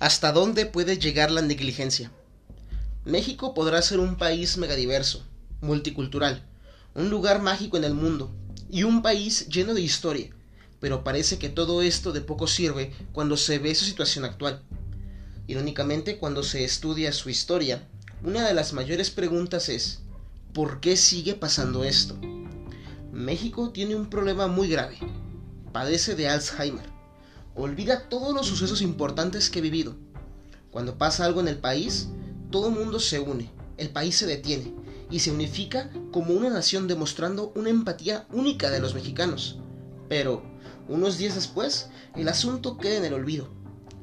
¿Hasta dónde puede llegar la negligencia? México podrá ser un país megadiverso, multicultural, un lugar mágico en el mundo y un país lleno de historia, pero parece que todo esto de poco sirve cuando se ve su situación actual. Irónicamente, cuando se estudia su historia, una de las mayores preguntas es, ¿por qué sigue pasando esto? México tiene un problema muy grave. Padece de Alzheimer olvida todos los sucesos importantes que he vivido. Cuando pasa algo en el país, todo el mundo se une, el país se detiene y se unifica como una nación demostrando una empatía única de los mexicanos. Pero, unos días después, el asunto queda en el olvido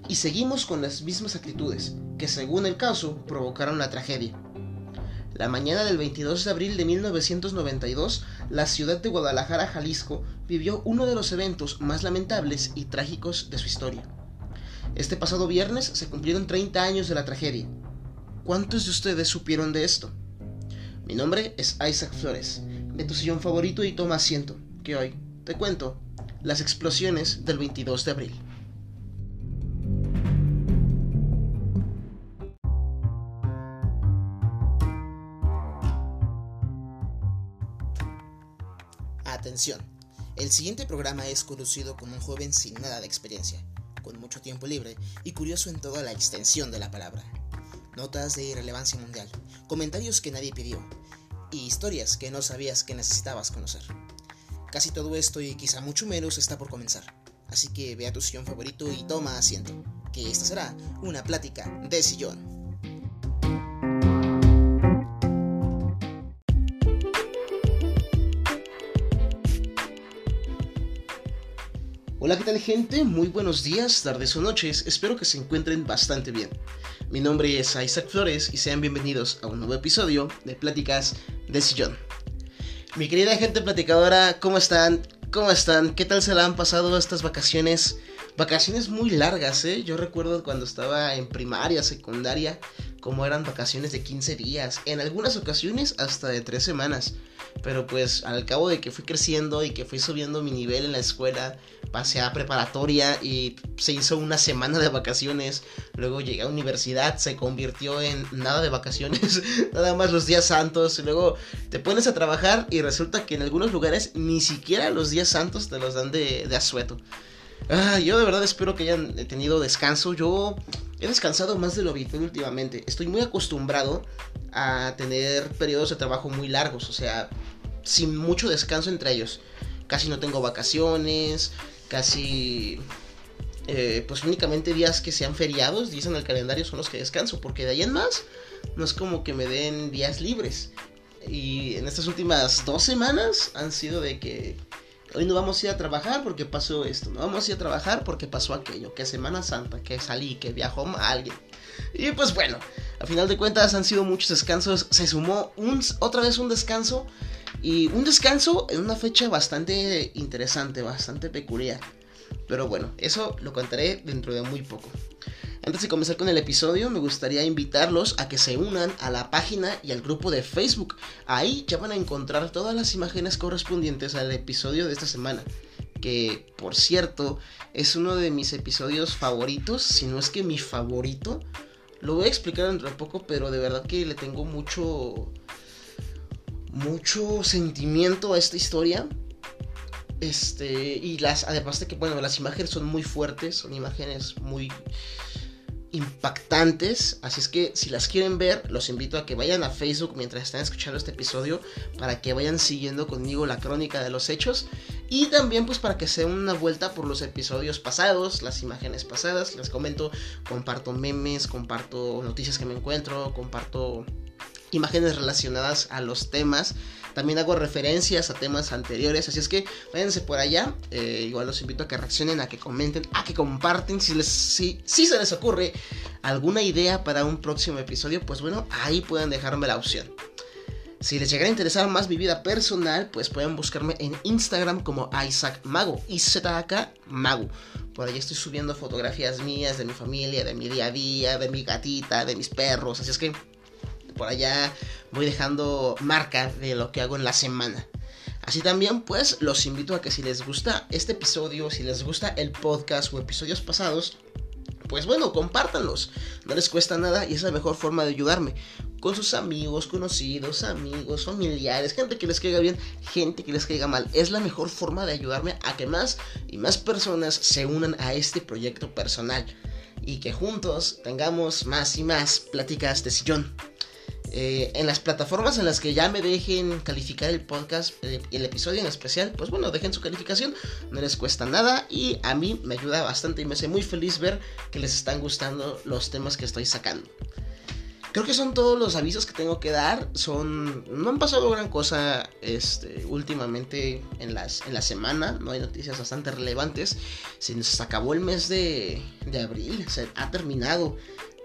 y seguimos con las mismas actitudes que, según el caso, provocaron la tragedia. La mañana del 22 de abril de 1992, la ciudad de Guadalajara, Jalisco, vivió uno de los eventos más lamentables y trágicos de su historia. Este pasado viernes se cumplieron 30 años de la tragedia. ¿Cuántos de ustedes supieron de esto? Mi nombre es Isaac Flores, de tu sillón favorito y toma asiento, que hoy te cuento las explosiones del 22 de abril. El siguiente programa es conducido como un joven sin nada de experiencia, con mucho tiempo libre y curioso en toda la extensión de la palabra. Notas de irrelevancia mundial, comentarios que nadie pidió y historias que no sabías que necesitabas conocer. Casi todo esto y quizá mucho menos está por comenzar, así que ve a tu sillón favorito y toma asiento, que esta será una plática de sillón. Hola, ¿qué tal gente? Muy buenos días, tardes o noches, espero que se encuentren bastante bien. Mi nombre es Isaac Flores y sean bienvenidos a un nuevo episodio de Pláticas de Sillón. Mi querida gente platicadora, ¿cómo están? ¿Cómo están? ¿Qué tal se la han pasado estas vacaciones? Vacaciones muy largas, ¿eh? Yo recuerdo cuando estaba en primaria, secundaria, como eran vacaciones de 15 días, en algunas ocasiones hasta de 3 semanas. Pero pues al cabo de que fui creciendo y que fui subiendo mi nivel en la escuela, pasé a preparatoria y se hizo una semana de vacaciones. Luego llegué a universidad, se convirtió en nada de vacaciones, nada más los días santos. Y luego te pones a trabajar y resulta que en algunos lugares ni siquiera los días santos te los dan de, de asueto. Ah, yo de verdad espero que hayan tenido descanso. Yo he descansado más de lo habitual últimamente. Estoy muy acostumbrado a tener periodos de trabajo muy largos, o sea, sin mucho descanso entre ellos. Casi no tengo vacaciones, casi... Eh, pues únicamente días que sean feriados, dicen en el calendario, son los que descanso, porque de ahí en más no es como que me den días libres. Y en estas últimas dos semanas han sido de que hoy no vamos a ir a trabajar porque pasó esto, no vamos a ir a trabajar porque pasó aquello, que Semana Santa, que salí, que viajó alguien. Y pues bueno, a final de cuentas han sido muchos descansos, se sumó un, otra vez un descanso y un descanso en una fecha bastante interesante, bastante peculiar. Pero bueno, eso lo contaré dentro de muy poco. Antes de comenzar con el episodio, me gustaría invitarlos a que se unan a la página y al grupo de Facebook. Ahí ya van a encontrar todas las imágenes correspondientes al episodio de esta semana. Que, por cierto, es uno de mis episodios favoritos, si no es que mi favorito. Lo voy a explicar dentro de poco, pero de verdad que le tengo mucho mucho sentimiento a esta historia. Este, y las, además de que, bueno, las imágenes son muy fuertes, son imágenes muy impactantes. Así es que si las quieren ver, los invito a que vayan a Facebook mientras están escuchando este episodio para que vayan siguiendo conmigo la crónica de los hechos. Y también pues para que se una vuelta por los episodios pasados, las imágenes pasadas. Les comento, comparto memes, comparto noticias que me encuentro, comparto imágenes relacionadas a los temas. También hago referencias a temas anteriores, así es que váyanse por allá. Eh, igual los invito a que reaccionen, a que comenten, a que comparten. Si, si se les ocurre alguna idea para un próximo episodio, pues bueno, ahí pueden dejarme la opción. Si les llegara a interesar más mi vida personal, pues pueden buscarme en Instagram como Isaac Mago, IZK Mago. Por ahí estoy subiendo fotografías mías de mi familia, de mi día a día, de mi gatita, de mis perros. Así es que por allá voy dejando marca de lo que hago en la semana. Así también, pues, los invito a que si les gusta este episodio, si les gusta el podcast o episodios pasados, pues bueno, compártanlos. No les cuesta nada y es la mejor forma de ayudarme. Con sus amigos, conocidos, amigos, familiares, gente que les caiga bien, gente que les caiga mal. Es la mejor forma de ayudarme a que más y más personas se unan a este proyecto personal. Y que juntos tengamos más y más pláticas de sillón. Eh, en las plataformas en las que ya me dejen calificar el podcast, eh, el episodio en especial, pues bueno, dejen su calificación, no les cuesta nada y a mí me ayuda bastante y me hace muy feliz ver que les están gustando los temas que estoy sacando. Creo que son todos los avisos que tengo que dar. Son. No han pasado gran cosa. Este. Últimamente en las. En la semana. No hay noticias bastante relevantes. Se nos acabó el mes de. de abril. Se ha terminado.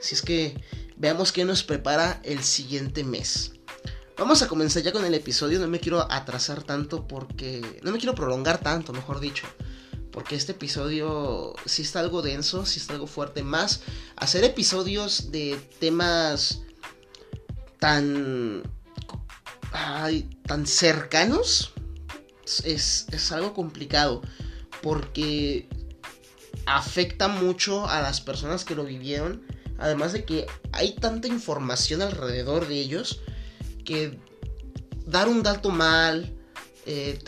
Si es que veamos qué nos prepara el siguiente mes. Vamos a comenzar ya con el episodio, no me quiero atrasar tanto porque... No me quiero prolongar tanto, mejor dicho. Porque este episodio sí está algo denso, sí está algo fuerte. Más hacer episodios de temas tan... Ay, tan cercanos es, es algo complicado. Porque afecta mucho a las personas que lo vivieron Además de que hay tanta información alrededor de ellos que dar un dato mal, eh,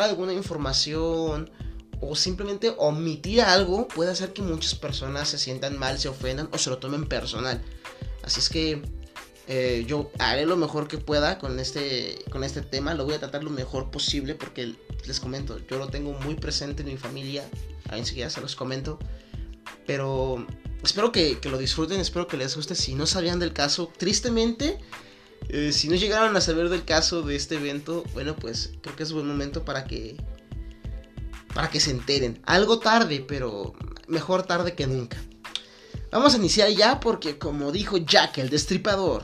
alguna información o simplemente omitir algo puede hacer que muchas personas se sientan mal, se ofendan o se lo tomen personal. Así es que eh, yo haré lo mejor que pueda con este, con este tema, lo voy a tratar lo mejor posible porque les comento, yo lo tengo muy presente en mi familia, enseguida se los comento, pero espero que, lo disfruten, espero que les guste. Si no sabían del caso, tristemente, eh, si no llegaron a saber del caso de este evento, bueno, pues creo que es buen momento para que para que se enteren. Algo tarde, pero mejor tarde que nunca. Vamos a iniciar ya porque como dijo Jack el destripador,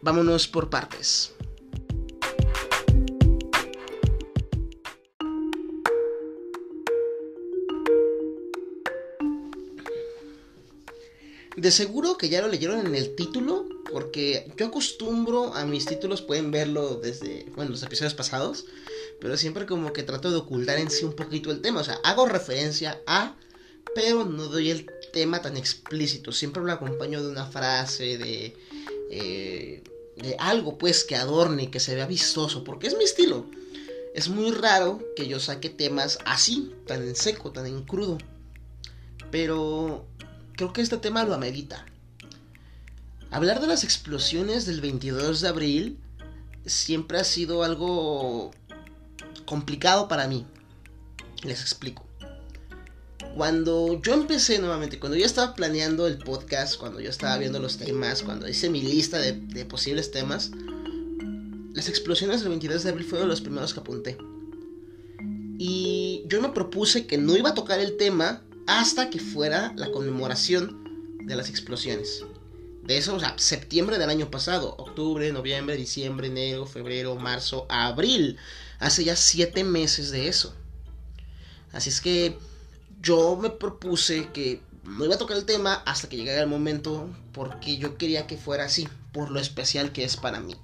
vámonos por partes. De seguro que ya lo leyeron en el título, porque yo acostumbro a mis títulos, pueden verlo desde, bueno, los episodios pasados, pero siempre como que trato de ocultar en sí un poquito el tema, o sea, hago referencia a, pero no doy el tema tan explícito, siempre lo acompaño de una frase, de, eh, de algo pues que adorne, que se vea vistoso, porque es mi estilo. Es muy raro que yo saque temas así, tan en seco, tan en crudo. Pero creo que este tema lo amerita. Hablar de las explosiones del 22 de abril siempre ha sido algo complicado para mí. Les explico. Cuando yo empecé nuevamente, cuando yo estaba planeando el podcast, cuando yo estaba viendo los temas, cuando hice mi lista de, posibles temas, las explosiones del 22 de abril fueron los primeros que apunté. Y yo me propuse que no iba a tocar el tema hasta que fuera la conmemoración de las explosiones. De eso, o sea, septiembre del año pasado, octubre, noviembre, diciembre, enero, febrero, marzo, abril. Hace ya siete meses de eso. Así es que yo me propuse que no iba a tocar el tema hasta que llegara el momento porque yo quería que fuera así, por lo especial que es para mí.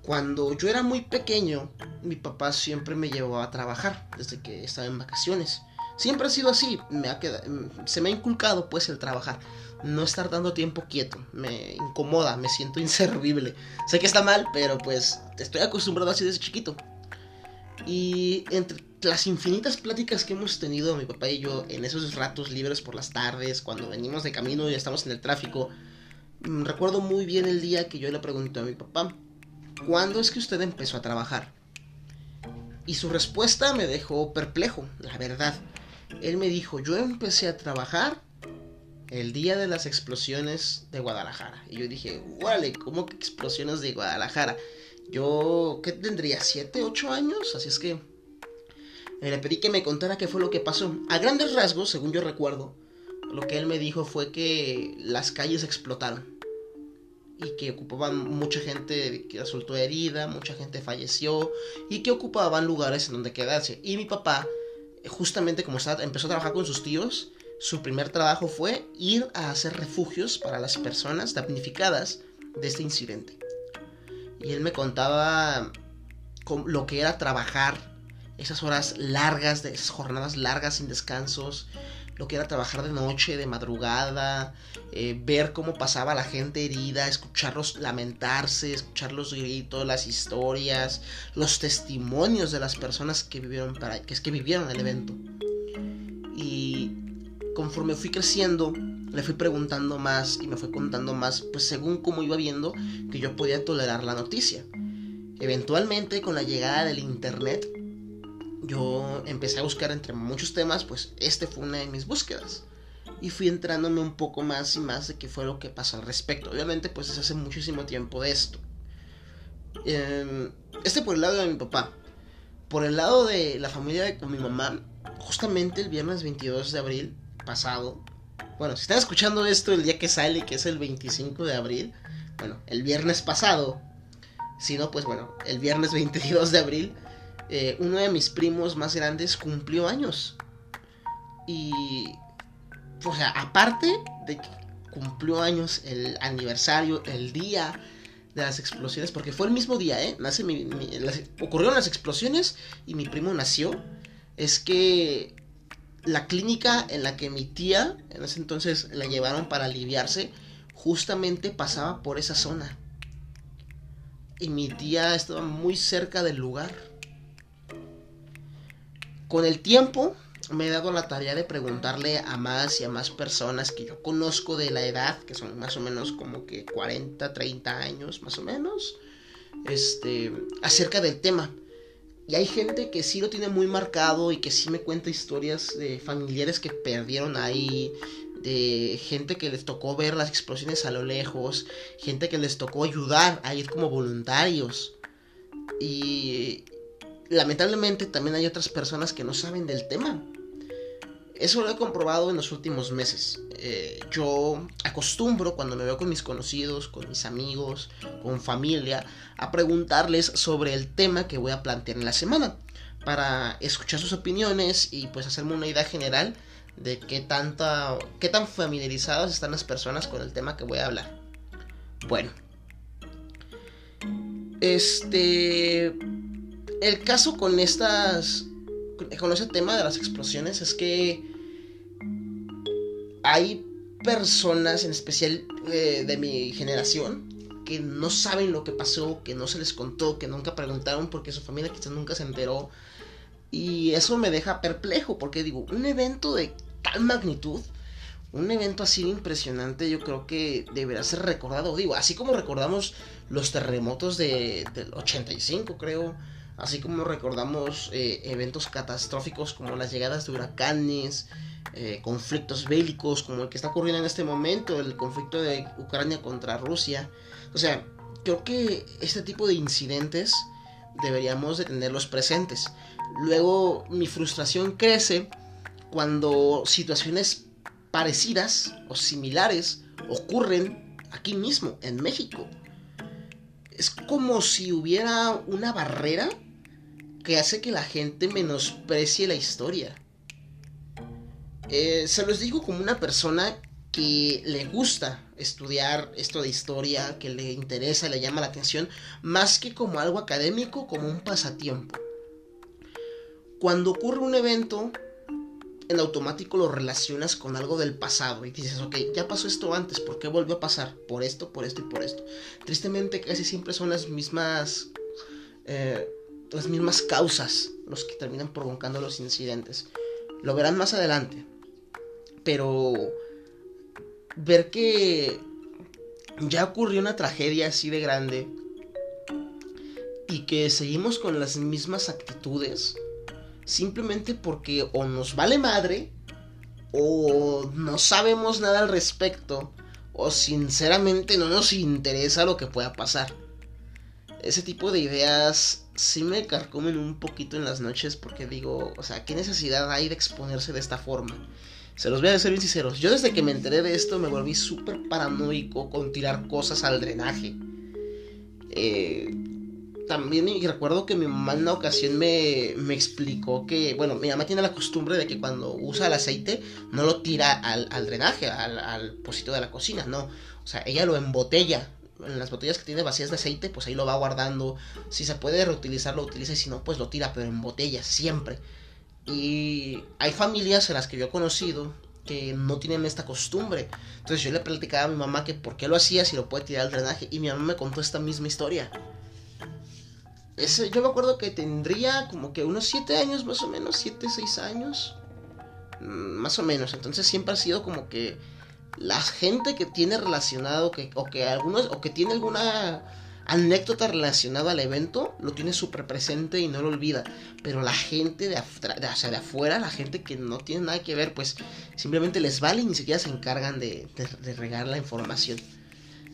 Cuando yo era muy pequeño, mi papá siempre me llevaba a trabajar desde que estaba en vacaciones. Siempre ha sido así, me ha quedado, se me ha inculcado pues el trabajar, no estar dando tiempo quieto, me incomoda, me siento inservible. Sé que está mal, pero pues estoy acostumbrado así desde chiquito. Y entre las infinitas pláticas que hemos tenido mi papá y yo en esos ratos libres por las tardes, cuando venimos de camino y estamos en el tráfico, mm, recuerdo muy bien el día que yo le pregunté a mi papá, ¿cuándo es que usted empezó a trabajar? Y su respuesta me dejó perplejo, la verdad. Él me dijo, yo empecé a trabajar el día de las explosiones de Guadalajara. Y yo dije, vale, ¿cómo que explosiones de Guadalajara? Yo, ¿qué tendría? ¿Siete, ocho años? Así es que eh, le pedí que me contara qué fue lo que pasó. A grandes rasgos, según yo recuerdo, lo que él me dijo fue que las calles explotaron. Y que ocupaban mucha gente que resultó herida, mucha gente falleció y que ocupaban lugares en donde quedarse. Y mi papá justamente como empezó a trabajar con sus tíos, su primer trabajo fue ir a hacer refugios para las personas damnificadas de este incidente. Y él me contaba lo que era trabajar esas horas largas, de esas jornadas largas sin descansos, lo que era trabajar de noche, de madrugada, eh, ver cómo pasaba la gente herida, escucharlos lamentarse, escuchar los gritos, las historias, los testimonios de las personas que vivieron, para, que, es que vivieron el evento. Y conforme fui creciendo, le fui preguntando más y me fue contando más, pues según cómo iba viendo que yo podía tolerar la noticia. Eventualmente, con la llegada del internet, yo empecé a buscar entre muchos temas, pues este fue una de mis búsquedas. Y fui entrándome un poco más y más de qué fue lo que pasó al respecto. Obviamente, pues es hace muchísimo tiempo de esto. Em, este por el lado de mi papá. Por el lado de la familia de con mi mamá, justamente el viernes 22 de abril pasado, bueno, si están escuchando esto el día que sale, que es el 25 de abril, bueno, el viernes pasado, si no, pues bueno, el viernes 22 de abril, eh, uno de mis primos más grandes cumplió años. Y, o sea, aparte de que cumplió años el aniversario, el día de las explosiones, porque fue el mismo día, ¿eh? Nace ocurrieron las explosiones y mi primo nació. Es que la clínica en la que mi tía, en ese entonces la llevaron para aliviarse, justamente pasaba por esa zona. Y mi tía estaba muy cerca del lugar. Con el tiempo me he dado la tarea de preguntarle a más y a más personas que yo conozco de la edad, que son más o menos como que 40, 30 años más o menos, este, acerca del tema. Y hay gente que sí lo tiene muy marcado y que sí me cuenta historias de familiares que perdieron ahí, de gente que les tocó ver las explosiones a lo lejos, gente que les tocó ayudar a ir como voluntarios. Y lamentablemente también hay otras personas que no saben del tema. Eso lo he comprobado en los últimos meses. Eh, yo acostumbro cuando me veo con mis conocidos, con mis amigos, con familia, a preguntarles sobre el tema que voy a plantear en la semana. Para escuchar sus opiniones y pues hacerme una idea general de qué, tanta, qué tan familiarizadas están las personas con el tema que voy a hablar. Bueno. Este... El caso con estas con ese tema de las explosiones es que hay personas, en especial eh, de mi generación, que no saben lo que pasó, que no se les contó, que nunca preguntaron porque su familia quizás nunca se enteró. Y eso me deja perplejo, porque digo, un evento de tal magnitud, un evento así impresionante, yo creo que deberá ser recordado. Digo, así como recordamos los terremotos de, del 85, creo así como recordamos eh, eventos catastróficos como las llegadas de huracanes, eh, conflictos bélicos como el que está ocurriendo en este momento, el conflicto de Ucrania contra Rusia. O sea, creo que este tipo de incidentes deberíamos de tenerlos presentes. Luego mi frustración crece cuando situaciones parecidas o similares ocurren aquí mismo, en México. Es como si hubiera una barrera que hace que la gente menosprecie la historia. Eh, se los digo como una persona que le gusta estudiar esto de historia, que le interesa, le llama la atención, más que como algo académico, como un pasatiempo. Cuando ocurre un evento, en automático lo relacionas con algo del pasado y dices, ok, ya pasó esto antes, ¿por qué volvió a pasar? Por esto, por esto y por esto. Tristemente casi siempre son las mismas eh, las mismas causas los que terminan provocando los incidentes. Lo verán más adelante. Pero ver que ya ocurrió una tragedia así de grande y que seguimos con las mismas actitudes simplemente porque o nos vale madre o no sabemos nada al respecto o sinceramente no nos interesa lo que pueda pasar. Ese tipo de ideas sí me carcomen un poquito en las noches porque digo, o sea, ¿qué necesidad hay de exponerse de esta forma? Se los voy a decir bien sinceros. Yo desde que me enteré de esto me volví súper paranoico con tirar cosas al drenaje. Eh, también recuerdo que mi mamá en una ocasión me, me, explicó que, bueno, mi mamá tiene la costumbre de que cuando usa el aceite no lo tira al, drenaje, al, al pocito de la cocina, no. O sea, ella lo embotella las botellas que tiene vacías de aceite, pues ahí lo va guardando. Si se puede reutilizar, lo utiliza y si no, pues lo tira, pero en botellas, siempre. Y hay familias en las que yo he conocido que no tienen esta costumbre. Entonces yo le platicaba a mi mamá que por qué lo hacía si lo puede tirar al drenaje y mi mamá me contó esta misma historia. Ese, yo me acuerdo que tendría como que unos 7 años más o menos, 7, 6 años. Mm, más o menos. Entonces siempre ha sido como que la gente que tiene relacionado que, o que algunos o que tiene alguna anécdota relacionada al evento lo tiene súper presente y no lo olvida. Pero la gente de, de, de afuera, la gente que no tiene nada que ver, pues simplemente les vale y ni siquiera se encargan de, de regar la información.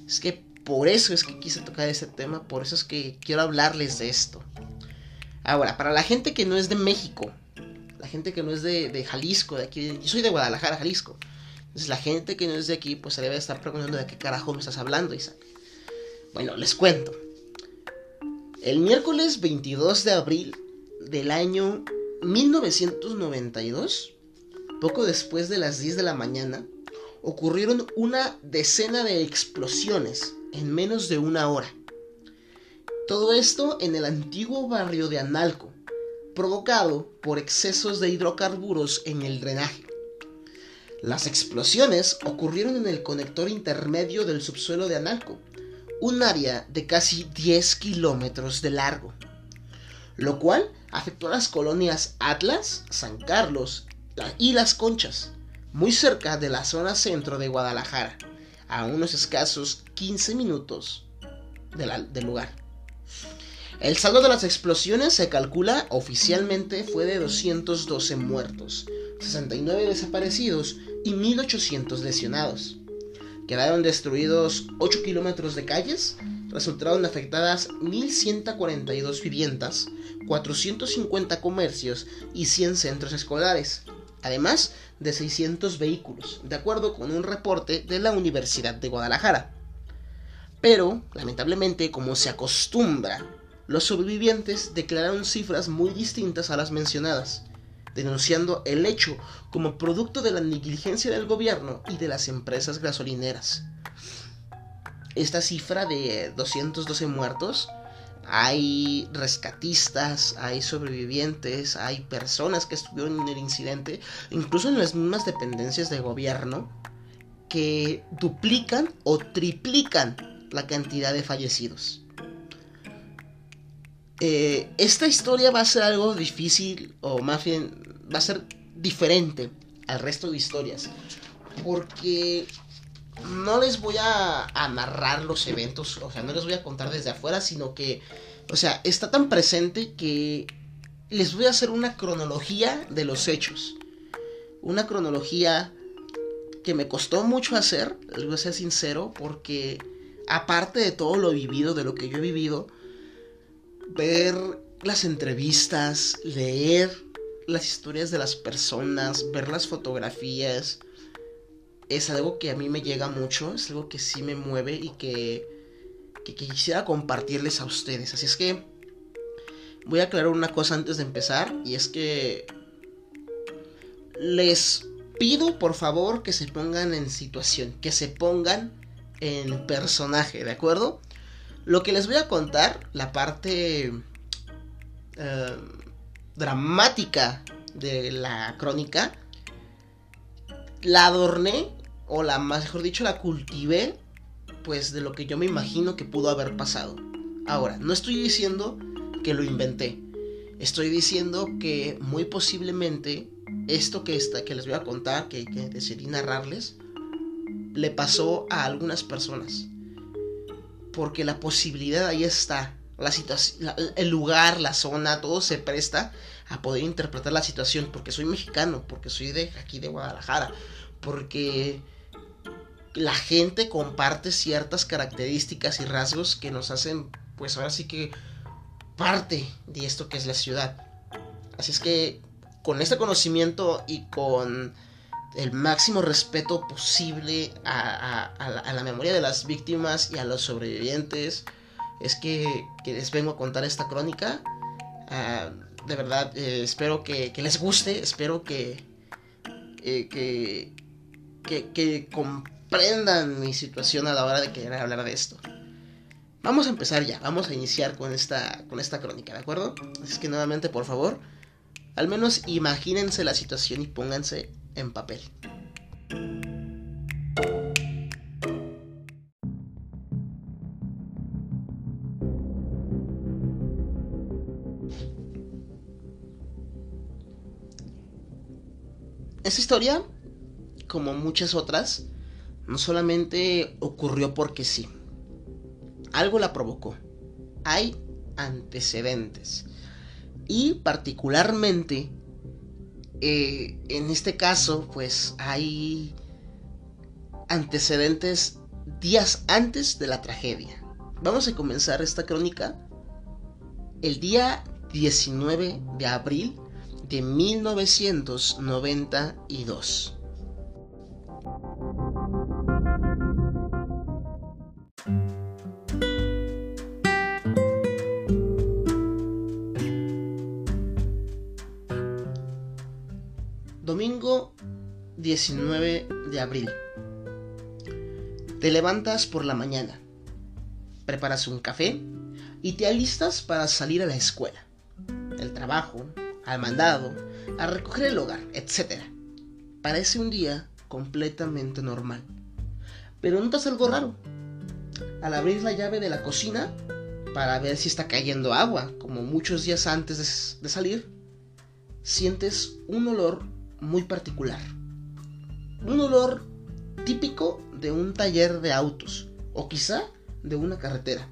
Es que por eso es que quise tocar este tema, por eso es que quiero hablarles de esto. Ahora, para la gente que no es de México, la gente que no es de Jalisco, de aquí, yo soy de Guadalajara, Jalisco. Entonces la gente que no es de aquí, pues se debe estar preguntando de qué carajo me estás hablando, Isaac. Bueno, les cuento. El miércoles 22 de abril del año 1992, poco después de las 10 de la mañana, ocurrieron una decena de explosiones en menos de una hora. Todo esto en el antiguo barrio de Analco, provocado por excesos de hidrocarburos en el drenaje. Las explosiones ocurrieron en el conector intermedio del subsuelo de Analco, un área de casi 10 kilómetros de largo, lo cual afectó a las colonias Atlas, San Carlos y Las Conchas, muy cerca de la zona centro de Guadalajara, a unos escasos 15 minutos del lugar. El saldo de las explosiones se calcula oficialmente fue de 212 muertos, 69 desaparecidos y 1800 lesionados. Quedaron destruidos 8 kilómetros de calles, resultaron afectadas 1.142 viviendas, 450 comercios y 100 centros escolares, además de 600 vehículos, de acuerdo con un reporte de la Universidad de Guadalajara. Pero, lamentablemente, como se acostumbra, los sobrevivientes declararon cifras muy distintas a las mencionadas denunciando el hecho como producto de la negligencia del gobierno y de las empresas gasolineras. Esta cifra de 212 muertos, hay rescatistas, hay sobrevivientes, hay personas que estuvieron en el incidente, incluso en las mismas dependencias de gobierno, que duplican o triplican la cantidad de fallecidos. Eh, esta historia va a ser algo difícil, o más bien va a ser diferente al resto de historias. Porque no les voy a, a, narrar los eventos, o sea, no les voy a contar desde afuera, sino que, o sea, está tan presente que les voy a hacer una cronología de los hechos. Una cronología que me costó mucho hacer, les voy a ser sincero, porque aparte de todo lo vivido, de lo que yo he vivido, ver las entrevistas, leer las historias de las personas, ver las fotografías, es algo que a mí me llega mucho, es algo que sí me mueve y que, que, quisiera compartirles a ustedes. Así es que voy a aclarar una cosa antes de empezar y es que les pido por favor que se pongan en situación, que se pongan en personaje, ¿de acuerdo? Lo que les voy a contar, la parte eh, dramática de la crónica, la adorné, o la mejor dicho, la cultivé, pues de lo que yo me imagino que pudo haber pasado. Ahora, no estoy diciendo que lo inventé. Estoy diciendo que muy posiblemente esto que, está, que les voy a contar, que, que decidí narrarles, le pasó a algunas personas porque la posibilidad ahí está. La situación, el lugar, la zona, todo se presta a poder interpretar la situación. Porque soy mexicano, porque soy de aquí de Guadalajara, porque la gente comparte ciertas características y rasgos que nos hacen, pues ahora sí que parte de esto que es la ciudad. Así es que con este conocimiento y con el máximo respeto posible a, la, memoria de las víctimas y a los sobrevivientes. Es que, les vengo a contar esta crónica. Ah, de verdad, eh, espero que, les guste, espero que, eh, que, que, comprendan mi situación a la hora de querer hablar de esto. Vamos a empezar ya, vamos a iniciar con esta, con esta crónica, ¿de acuerdo? Así que nuevamente, por favor, al menos imagínense la situación y pónganse en papel. Esta historia, como muchas otras, no solamente ocurrió porque sí. Algo la provocó. Hay antecedentes. Y particularmente, eh, en este caso, pues hay antecedentes días antes de la tragedia. Vamos a comenzar esta crónica el día 19 de abril de 1992. 19 de abril. Te levantas por la mañana, preparas un café y te alistas para salir a la escuela, el trabajo, al mandado, a recoger el hogar, etc. Parece un día completamente normal. Pero notas algo raro. Al abrir la llave de la cocina para ver si está cayendo agua, como muchos días antes de, salir, sientes un olor muy particular. Un olor típico de un taller de autos o quizá de una carretera.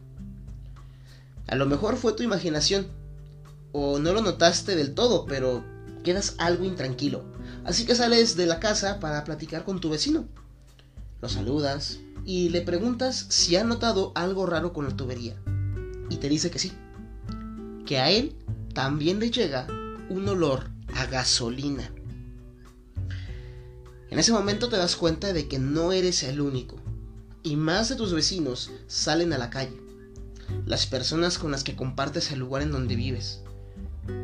A lo mejor fue tu imaginación, o no lo notaste del todo, pero quedas algo intranquilo. Así que sales de la casa para platicar con tu vecino. Lo saludas y le preguntas si ha notado algo raro con la tubería. Y te dice que sí. Que a él también le llega un olor a gasolina. En ese momento te das cuenta de que no eres el único. Y más de tus vecinos salen a la calle. Las personas con las que compartes el lugar en donde vives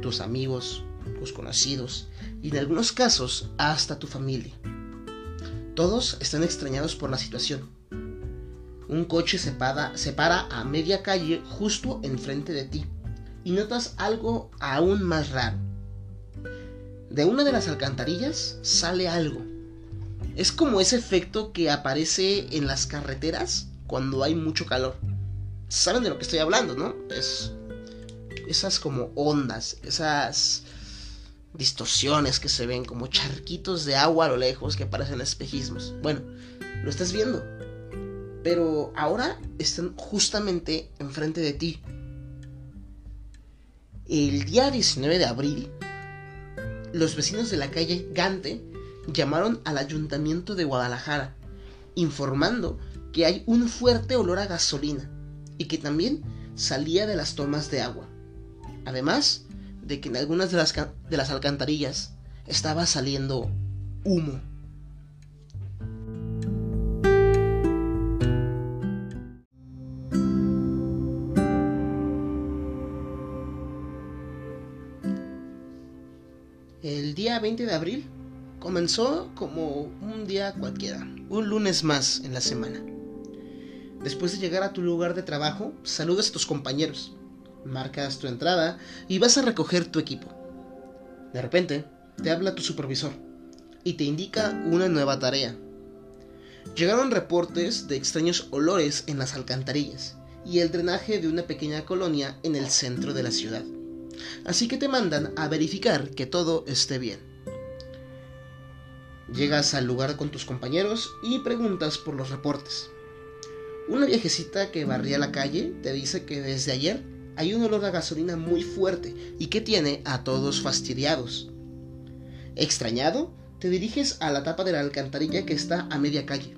tus amigos, tus conocidos y en algunos casos hasta tu familia. Todos están extrañados por la situación. Un coche se para, para a media calle justo enfrente de ti y notas algo aún más raro. De una de las alcantarillas sale algo. Es como ese efecto que aparece en las carreteras cuando hay mucho calor. Saben de lo que estoy hablando, ¿no? Es esas como ondas, esas distorsiones que se ven como charquitos de agua a lo lejos que parecen espejismos. Bueno, lo estás viendo. Pero ahora están justamente enfrente de ti. El día 19 de abril, los vecinos de la calle Gante llamaron al ayuntamiento de Guadalajara, informando que hay un fuerte olor a gasolina y que también salía de las tomas de agua. Además de que en algunas de las, de las alcantarillas estaba saliendo humo. El día 20 de abril comenzó como un día cualquiera, un lunes más en la semana. Después de llegar a tu lugar de trabajo, saludas a tus compañeros, marcas tu entrada y vas a recoger tu equipo. De repente, te habla tu supervisor y te indica una nueva tarea. Llegaron reportes de extraños olores en las alcantarillas y el drenaje de una pequeña colonia en el centro de la ciudad. Así que te mandan a verificar que todo esté bien. Llegas al lugar con tus compañeros y preguntas por los reportes. Una viejecita que barría la calle te dice que desde ayer hay un olor a gasolina muy fuerte y que tiene a todos fastidiados. Extrañado, te diriges a la tapa de la alcantarilla que está a media calle.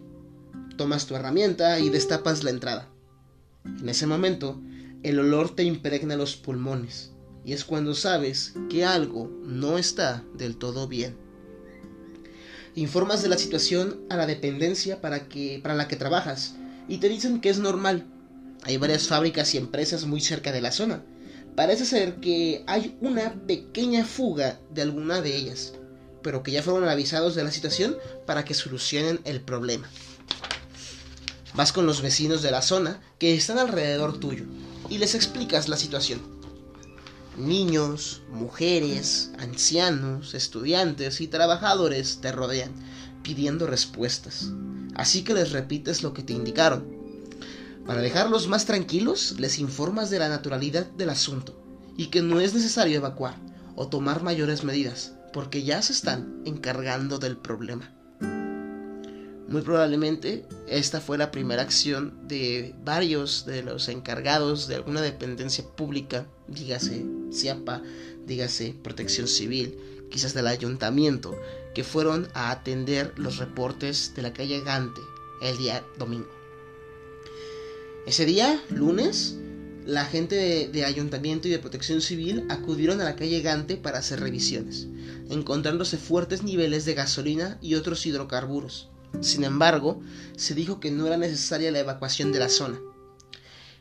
Tomas tu herramienta y destapas la entrada. En ese momento, el olor te impregna los pulmones y es cuando sabes que algo no está del todo bien. Informas de la situación a la dependencia para, que, para la que trabajas y te dicen que es normal, hay varias fábricas y empresas muy cerca de la zona. Parece ser que hay una pequeña fuga de alguna de ellas, pero que ya fueron avisados de la situación para que solucionen el problema. Vas con los vecinos de la zona que están alrededor tuyo y les explicas la situación. Niños, mujeres, ancianos, estudiantes y trabajadores te rodean, pidiendo respuestas, así que les repites lo que te indicaron. Para dejarlos más tranquilos, les informas de la naturalidad del asunto y que no es necesario evacuar o tomar mayores medidas, porque ya se están encargando del problema. Muy probablemente esta fue la primera acción de varios de los encargados de alguna dependencia pública, dígase CIAPA, dígase Protección Civil, quizás del ayuntamiento, que fueron a atender los reportes de la calle Gante el día domingo. Ese día, lunes, la gente de, de, ayuntamiento y de protección civil acudieron a la calle Gante para hacer revisiones, encontrándose fuertes niveles de gasolina y otros hidrocarburos. Sin embargo, se dijo que no era necesaria la evacuación de la zona.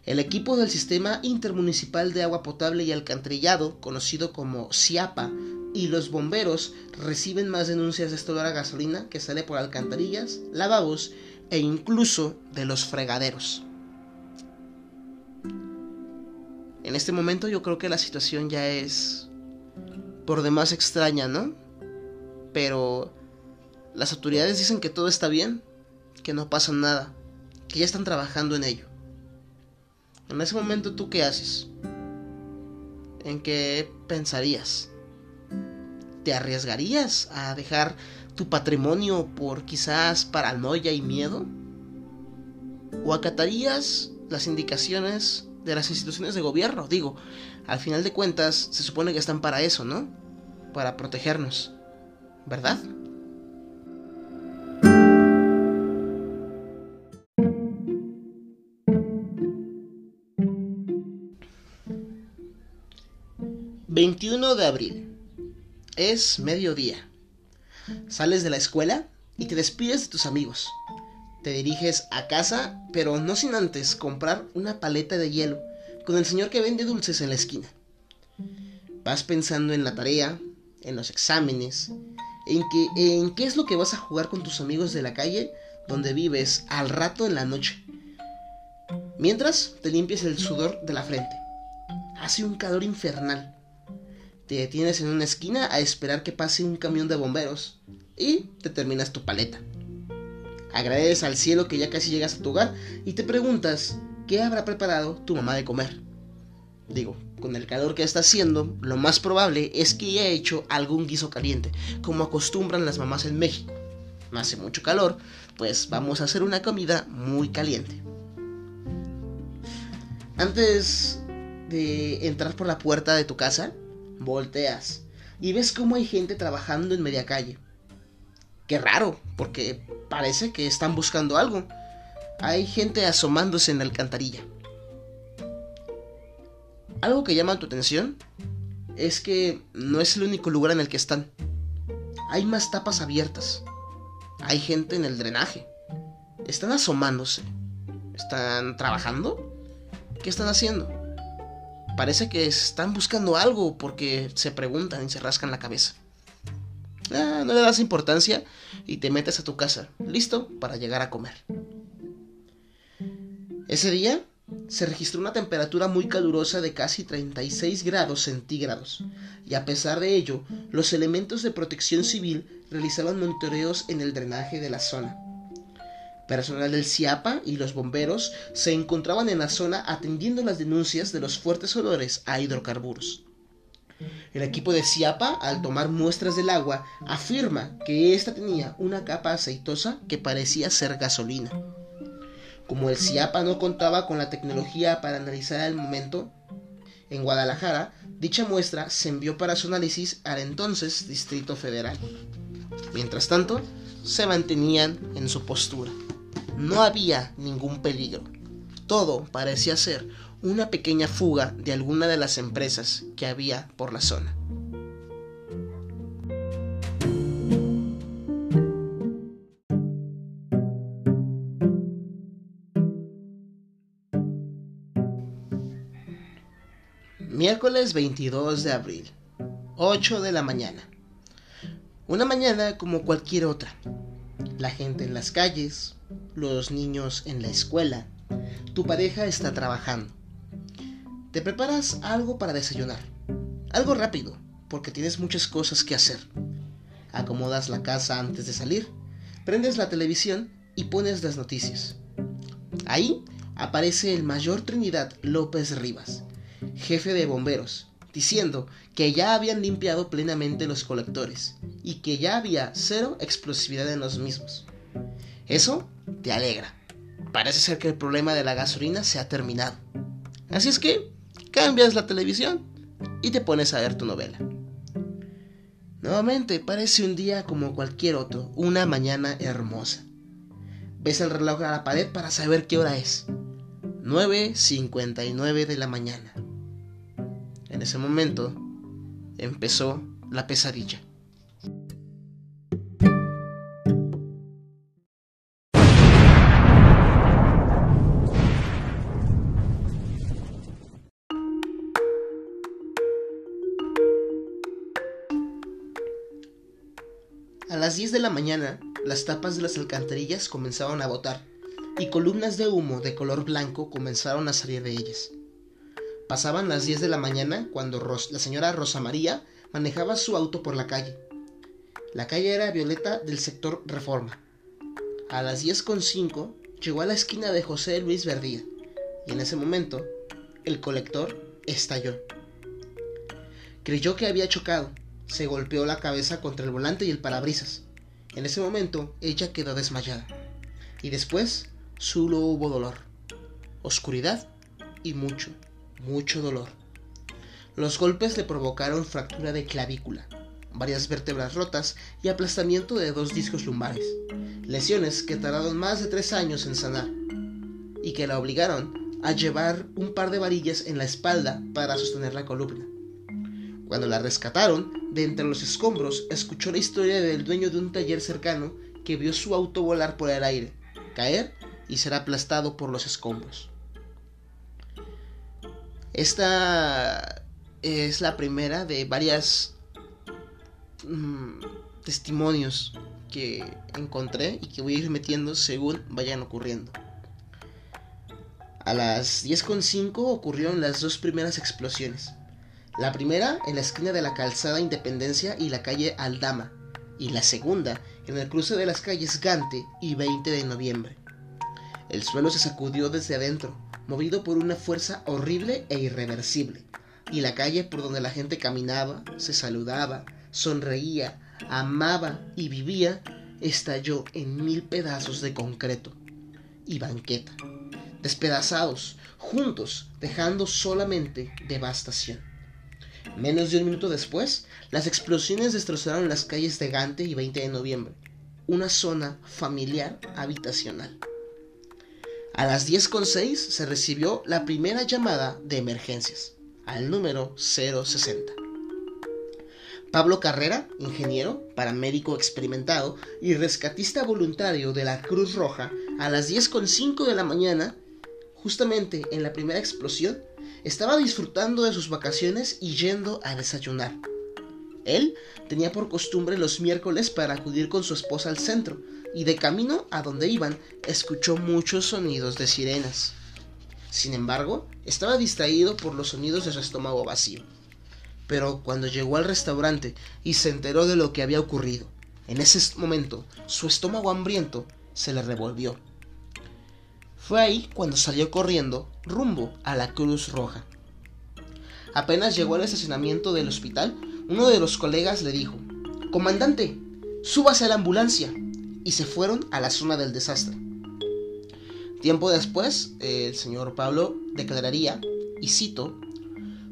El equipo del Sistema Intermunicipal de Agua Potable y Alcantarillado, conocido como CIAPA, y los bomberos reciben más denuncias de este olor a gasolina que sale por alcantarillas, lavabos e incluso de los fregaderos. En este momento yo creo que la situación ya es por demás extraña, ¿no? Pero las autoridades dicen que todo está bien, que no pasa nada, que ya están trabajando en ello. En ese momento, ¿tú qué haces? ¿En qué pensarías? ¿Te arriesgarías a dejar tu patrimonio por quizás paranoia y miedo? ¿O acatarías las indicaciones de las instituciones de gobierno? Digo, al final de cuentas, se supone que están para eso, ¿no? Para protegernos, ¿verdad? 21 de abril. Es mediodía. Sales de la escuela y te despides de tus amigos. Te diriges a casa, pero no sin antes comprar una paleta de hielo con el señor que vende dulces en la esquina. Vas pensando en la tarea, en los exámenes, en, en qué es lo que vas a jugar con tus amigos de la calle donde vives al rato en la noche. Mientras te limpias el sudor de la frente. Hace un calor infernal te detienes en una esquina a esperar que pase un camión de bomberos y te terminas tu paleta. Agradeces al cielo que ya casi llegas a tu hogar y te preguntas qué habrá preparado tu mamá de comer. Digo, con el calor que está haciendo, lo más probable es que haya hecho algún guiso caliente, como acostumbran las mamás en México. No hace mucho calor, pues vamos a hacer una comida muy caliente. Antes de entrar por la puerta de tu casa, volteas y ves cómo hay gente trabajando en media calle. Qué raro, porque parece que están buscando algo. Hay gente asomándose en la alcantarilla. Algo que llama tu atención es que no es el único lugar en el que están. Hay más tapas abiertas. Hay gente en el drenaje. Están asomándose. ¿Están trabajando? ¿Qué están haciendo? Parece que están buscando algo porque se preguntan y se rascan la cabeza. Ah, no le das importancia y te metes a tu casa, listo para llegar a comer. Ese día se registró una temperatura muy calurosa de casi 36 grados centígrados, y a pesar de ello, los elementos de protección civil realizaban monitoreos en el drenaje de la zona. Personal del CIAPA y los bomberos se encontraban en la zona atendiendo las denuncias de los fuertes olores a hidrocarburos. El equipo de CIAPA, al tomar muestras del agua, afirma que ésta tenía una capa aceitosa que parecía ser gasolina. Como el CIAPA no contaba con la tecnología para analizar el momento, en Guadalajara, dicha muestra se envió para su análisis al entonces Distrito Federal. Mientras tanto, se mantenían en su postura. No había ningún peligro. Todo parecía ser una pequeña fuga de alguna de las empresas que había por la zona. Miércoles 22 de abril, 8 de la mañana. Una mañana como cualquier otra. La gente en las calles, los niños en la escuela, tu pareja está trabajando. Te preparas algo para desayunar, algo rápido, porque tienes muchas cosas que hacer. Acomodas la casa antes de salir, Prendes la televisión y pones las noticias. Ahí aparece el mayor Trinidad López Rivas, jefe de bomberos, diciendo que ya habían limpiado plenamente los colectores y que ya había cero explosividad en los mismos. Eso te alegra. Parece ser que el problema de la gasolina se ha terminado. Así es que cambias la televisión y te pones a ver tu novela. Nuevamente parece un día como cualquier otro, una mañana hermosa. Ves el reloj a la pared para saber qué hora es. 9.59 de la mañana. En ese momento empezó la pesadilla. Las 10 de la mañana, las tapas de las alcantarillas comenzaron a botar y columnas de humo de color blanco comenzaron a salir de ellas. Pasaban las 10 de la mañana cuando la señora Rosa María manejaba su auto por la calle. La calle era Violeta del sector Reforma. A las 10.05 llegó a la esquina de José Luis Verdía y en ese momento el colector estalló. Creyó que había chocado se golpeó la cabeza contra el volante y el parabrisas. En ese momento ella quedó desmayada. Y después solo hubo dolor, oscuridad y mucho, mucho dolor. Los golpes le provocaron fractura de clavícula, varias vértebras rotas y aplastamiento de dos discos lumbares, lesiones que tardaron más de tres años en sanar y que la obligaron a llevar un par de varillas en la espalda para sostener la columna. Cuando la rescataron, de entre los escombros, escuchó la historia del dueño de un taller cercano que vio su auto volar por el aire, caer y ser aplastado por los escombros. Esta es la primera de varias mm, testimonios que encontré y que voy a ir metiendo según vayan ocurriendo. A las 10.5 ocurrieron las dos primeras explosiones. La primera en la esquina de la calzada Independencia y la calle Aldama, y la segunda en el cruce de las calles Gante y 20 de noviembre. El suelo se sacudió desde adentro, movido por una fuerza horrible e irreversible, y la calle por donde la gente caminaba, se saludaba, sonreía, amaba y vivía, estalló en mil pedazos de concreto y banqueta, despedazados, juntos, dejando solamente devastación. Menos de un minuto después, las explosiones destrozaron las calles de Gante y 20 de noviembre, una zona familiar habitacional. A las 10.06 se recibió la primera llamada de emergencias, al número 060. Pablo Carrera, ingeniero, paramédico experimentado y rescatista voluntario de la Cruz Roja, a las 10.05 de la mañana, justamente en la primera explosión, estaba disfrutando de sus vacaciones y yendo a desayunar. Él tenía por costumbre los miércoles para acudir con su esposa al centro, y de camino a donde iban escuchó muchos sonidos de sirenas. Sin embargo, estaba distraído por los sonidos de su estómago vacío. Pero cuando llegó al restaurante y se enteró de lo que había ocurrido, en ese momento su estómago hambriento se le revolvió fue ahí cuando salió corriendo rumbo a la Cruz Roja. Apenas llegó al estacionamiento del hospital, uno de los colegas le dijo, Comandante, súbase a la ambulancia. Y se fueron a la zona del desastre. Tiempo después, el señor Pablo declararía, y cito,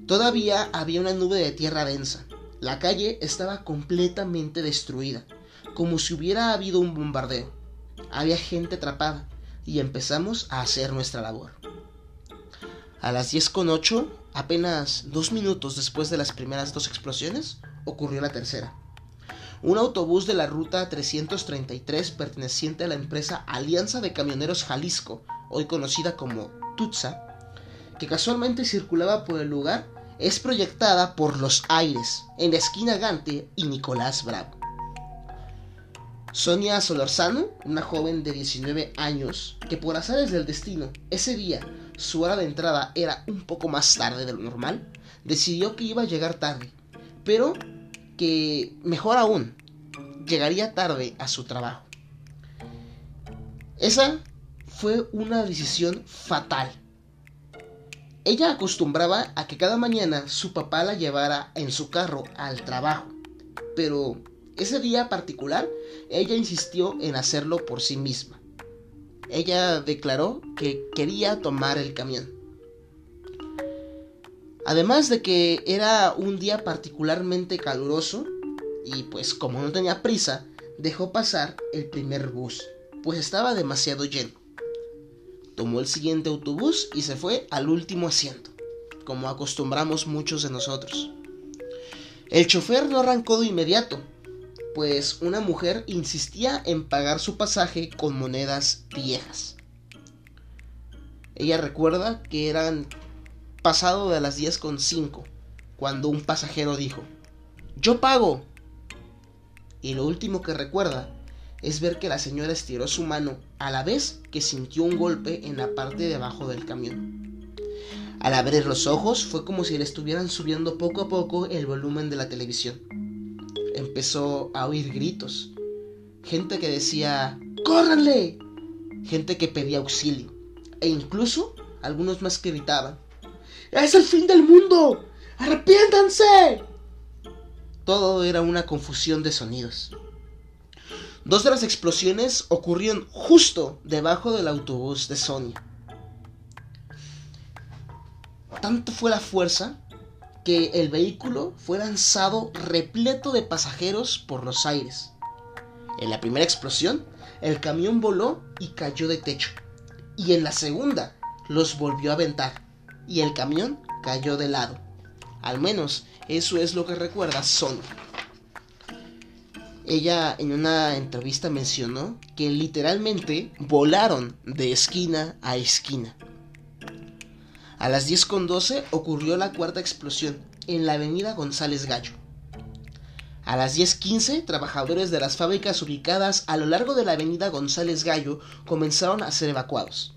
Todavía había una nube de tierra densa. La calle estaba completamente destruida, como si hubiera habido un bombardeo. Había gente atrapada, y empezamos a hacer nuestra labor. A las 10.08, apenas dos minutos después de las primeras dos explosiones, ocurrió la tercera. Un autobús de la ruta 333 perteneciente a la empresa Alianza de Camioneros Jalisco, hoy conocida como Tutsa, que casualmente circulaba por el lugar, es proyectada por los aires en la esquina Gante y Nicolás Bravo. Sonia Solorzano, una joven de 19 años, que por azares del destino, ese día su hora de entrada era un poco más tarde de lo normal, decidió que iba a llegar tarde, pero que, mejor aún, llegaría tarde a su trabajo. Esa fue una decisión fatal. Ella acostumbraba a que cada mañana su papá la llevara en su carro al trabajo, pero ese día particular ella insistió en hacerlo por sí misma. Ella declaró que quería tomar el camión. Además de que era un día particularmente caluroso y pues como no tenía prisa, dejó pasar el primer bus, pues estaba demasiado lleno. Tomó el siguiente autobús y se fue al último asiento, como acostumbramos muchos de nosotros. El chofer no arrancó de inmediato, pues una mujer insistía en pagar su pasaje con monedas viejas. Ella recuerda que eran pasado de las 10 con 5, cuando un pasajero dijo, yo pago. Y lo último que recuerda es ver que la señora estiró su mano a la vez que sintió un golpe en la parte de abajo del camión. Al abrir los ojos fue como si le estuvieran subiendo poco a poco el volumen de la televisión. Empezó a oír gritos, gente que decía ¡Córranle! gente que pedía auxilio, e incluso algunos más que gritaban ¡Es el fin del mundo! ¡Arrepiéntanse! Todo era una confusión de sonidos. Dos de las explosiones ocurrieron justo debajo del autobús de Sonia. Tanto fue la fuerza que el vehículo fue lanzado repleto de pasajeros por los aires. En la primera explosión, el camión voló y cayó de techo. Y en la segunda, los volvió a aventar y el camión cayó de lado. Al menos eso es lo que recuerda Sonia. Ella en una entrevista mencionó que literalmente volaron de esquina a esquina. A las 10.12 ocurrió la cuarta explosión en la avenida González Gallo. A las 10.15, trabajadores de las fábricas ubicadas a lo largo de la avenida González Gallo comenzaron a ser evacuados.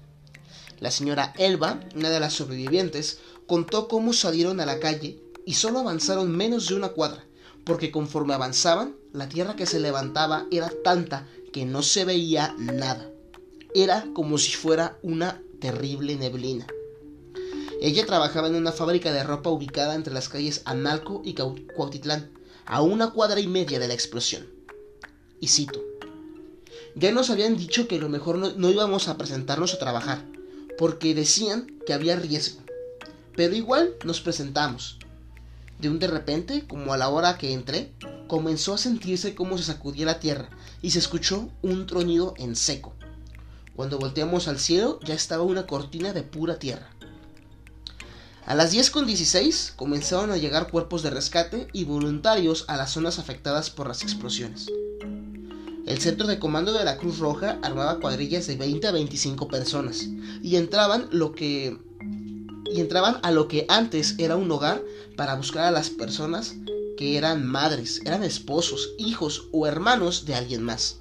La señora Elba, una de las sobrevivientes, contó cómo salieron a la calle y solo avanzaron menos de una cuadra, porque conforme avanzaban, la tierra que se levantaba era tanta que no se veía nada. Era como si fuera una terrible neblina. Ella trabajaba en una fábrica de ropa ubicada entre las calles Analco y Cuautitlán, a una cuadra y media de la explosión. Y cito, ya nos habían dicho que lo mejor no, no íbamos a presentarnos a trabajar, porque decían que había riesgo. Pero igual nos presentamos. De un de repente, como a la hora que entré, comenzó a sentirse como se sacudía la tierra y se escuchó un tronido en seco. Cuando volteamos al cielo ya estaba una cortina de pura tierra. A las 10.16 comenzaron a llegar cuerpos de rescate y voluntarios a las zonas afectadas por las explosiones. El centro de comando de la Cruz Roja armaba cuadrillas de 20 a 25 personas y entraban y entraban a lo que antes era un hogar para buscar a las personas que eran madres, eran esposos, hijos o hermanos de alguien más.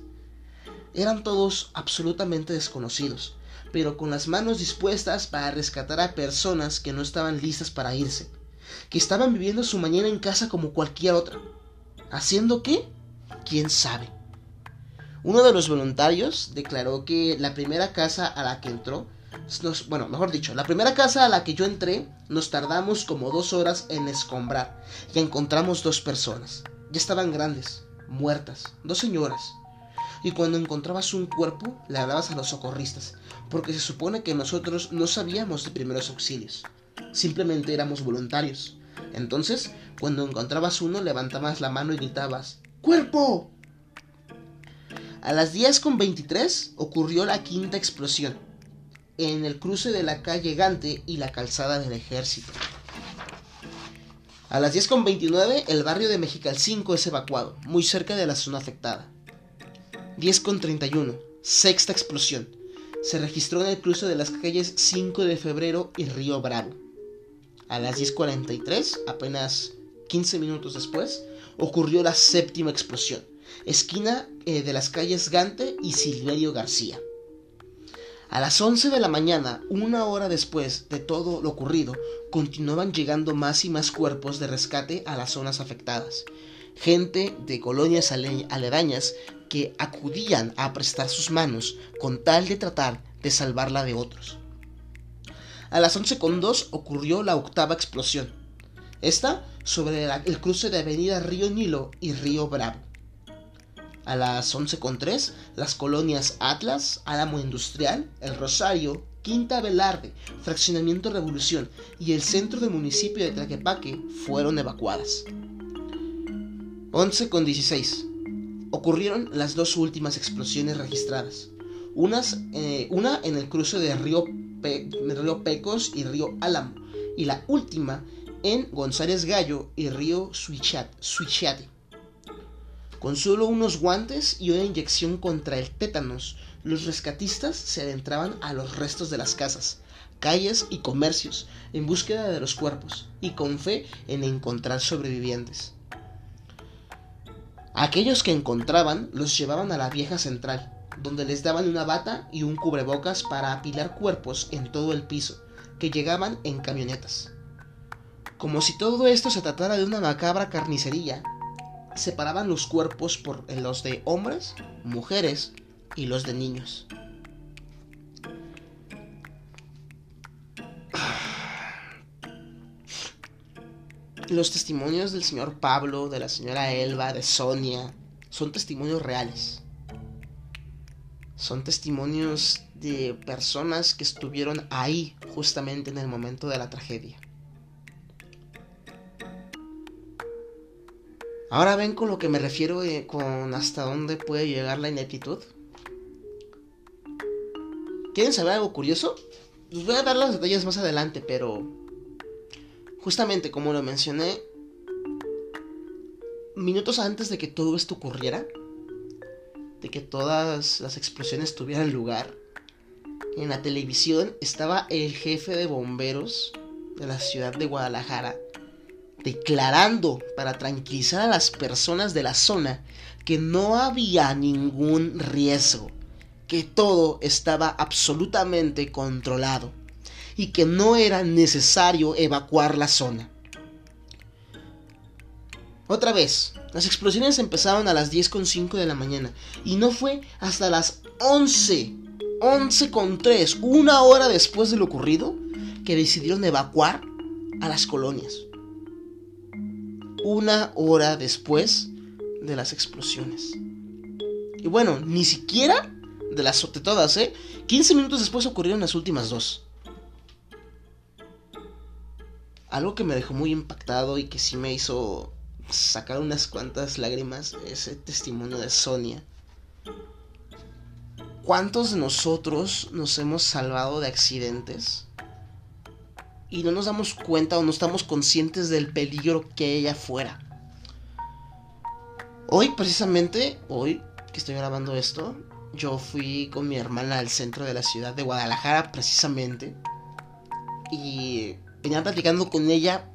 Eran todos absolutamente desconocidos, pero con las manos dispuestas para rescatar a personas que no estaban listas para irse, que estaban viviendo su mañana en casa como cualquier otra. ¿Haciendo qué? ¿Quién sabe? Uno de los voluntarios declaró que la primera casa a la que entró, bueno, mejor dicho, la primera casa a la que yo entré, nos tardamos como dos horas en escombrar y encontramos dos personas. Ya estaban grandes, muertas, dos señoras. Y cuando encontrabas un cuerpo, le hablabas a los socorristas, porque se supone que nosotros no sabíamos de primeros auxilios, simplemente éramos voluntarios. Entonces, cuando encontrabas uno, levantabas la mano y gritabas, ¡Cuerpo! A las 10.23 ocurrió la quinta explosión, en el cruce de la calle Gante y la calzada del ejército. A las 10.29 el barrio de Mexicalcinco es evacuado, muy cerca de la zona afectada. 10.31, sexta explosión. Se registró en el cruce de las calles 5 de febrero y Río Bravo. A las 10.43, apenas 15 minutos después, ocurrió la séptima explosión esquina eh, de las calles Gante y Silverio García. A las 11 de la mañana, una hora después de todo lo ocurrido, continuaban llegando más y más cuerpos de rescate a las zonas afectadas. Gente de colonias aledañas que acudían a prestar sus manos con tal de tratar de salvarla de otros. A las 11.2 ocurrió la octava explosión, esta sobre el cruce de Avenida Río Nilo y Río Bravo. A las 11.3, las colonias Atlas, Álamo Industrial, El Rosario, Quinta Velarde, Fraccionamiento Revolución y el centro del municipio de Tlaquepaque fueron evacuadas. 11.16. Ocurrieron las dos últimas explosiones registradas. Eh, una en el cruce de Río, Río Pecos y Río Álamo, y la última en González Gallo y Río Suichate. Con solo unos guantes y una inyección contra el tétanos, los rescatistas se adentraban a los restos de las casas, calles y comercios en búsqueda de los cuerpos y con fe en encontrar sobrevivientes. Aquellos que encontraban los llevaban a la vieja central, donde les daban una bata y un cubrebocas para apilar cuerpos en todo el piso, que llegaban en camionetas. Como si todo esto se tratara de una macabra carnicería, separaban los cuerpos por los de hombres, mujeres y los de niños. Los testimonios del señor Pablo, de la señora Elba, de Sonia, son testimonios reales. Son testimonios de personas que estuvieron ahí justamente en el momento de la tragedia. Ahora ven con lo que me refiero eh, con hasta dónde puede llegar la ineptitud. ¿Quieren saber algo curioso? Les voy a dar los detalles más adelante, pero justamente como lo mencioné, minutos antes de que todo esto ocurriera, de que todas las explosiones tuvieran lugar, en la televisión estaba el jefe de bomberos de la ciudad de Guadalajara declarando para tranquilizar a las personas de la zona que no había ningún riesgo, que todo estaba absolutamente controlado y que no era necesario evacuar la zona. Otra vez, las explosiones empezaron a las 10.5 de la mañana y no fue hasta las 11, 11.3, una hora después de lo ocurrido, que decidieron evacuar a las colonias una hora después de las explosiones. Y bueno, ni siquiera de las de todas, ¿eh? 15 minutos después ocurrieron las últimas dos. Algo que me dejó muy impactado y que sí me hizo sacar unas cuantas lágrimas ese testimonio de Sonia. ¿Cuántos de nosotros nos hemos salvado de accidentes? y no nos damos cuenta o no estamos conscientes del peligro que ella fuera. Hoy, precisamente, hoy que estoy grabando esto, yo fui con mi hermana al centro de la ciudad de Guadalajara, precisamente. Y venía platicando con ella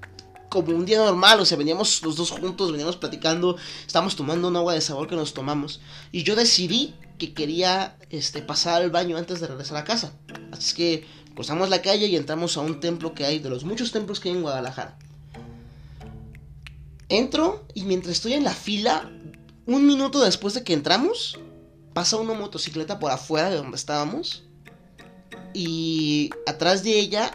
como un día normal, o sea, veníamos los dos juntos, veníamos platicando, estábamos tomando un agua de sabor que nos tomamos. Y yo decidí que quería este, pasar al baño antes de regresar a casa. Así que cruzamos la calle y entramos a un templo que hay, de los muchos templos que hay en Guadalajara. Entro y mientras estoy en la fila, un minuto después de que entramos, pasa una motocicleta por afuera de donde estábamos. Y atrás de ella,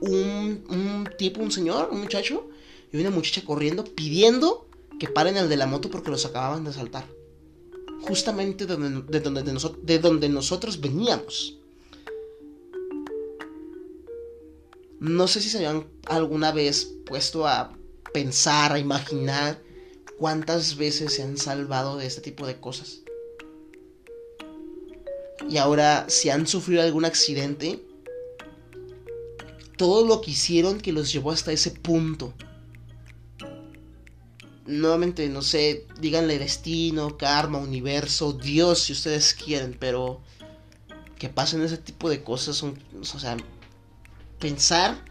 un, tipo, un señor, un muchacho, y una muchacha corriendo pidiendo que paren el de la moto porque los acababan de saltar. Justamente de donde, de donde nosotros veníamos. No sé si se habían alguna vez puesto a pensar, a imaginar cuántas veces se han salvado de este tipo de cosas. Y ahora, si han sufrido algún accidente, todo lo que hicieron que los llevó hasta ese punto. Nuevamente, no sé, díganle destino, karma, universo, Dios, si ustedes quieren, pero que pasen ese tipo de cosas o sea, pensar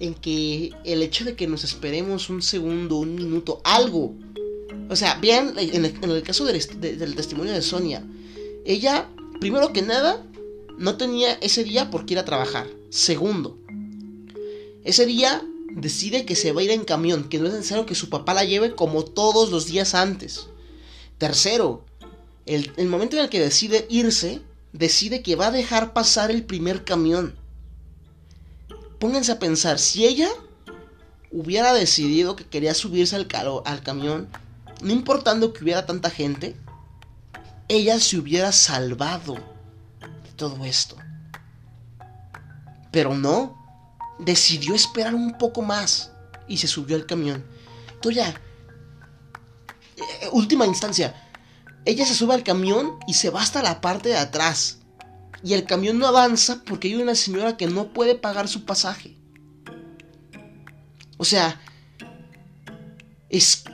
en que el hecho de que nos esperemos un segundo, un minuto, algo. O sea, vean, en el, caso del, del, testimonio de Sonia, ella, primero que nada, no tenía ese día por qué ir a trabajar. Segundo, ese día decide que se va a ir en camión, que no es necesario que su papá la lleve como todos los días antes. Tercero, el, momento en el que decide irse, decide que va a dejar pasar el primer camión. Pónganse a pensar, si ella hubiera decidido que quería subirse al, al camión, no importando que hubiera tanta gente, ella se hubiera salvado de todo esto. Pero no, decidió esperar un poco más y se subió al camión. Entonces ya, eh, última instancia, ella se sube al camión y se va hasta la parte de atrás. Y el camión no avanza porque hay una señora que no puede pagar su pasaje. O sea, es...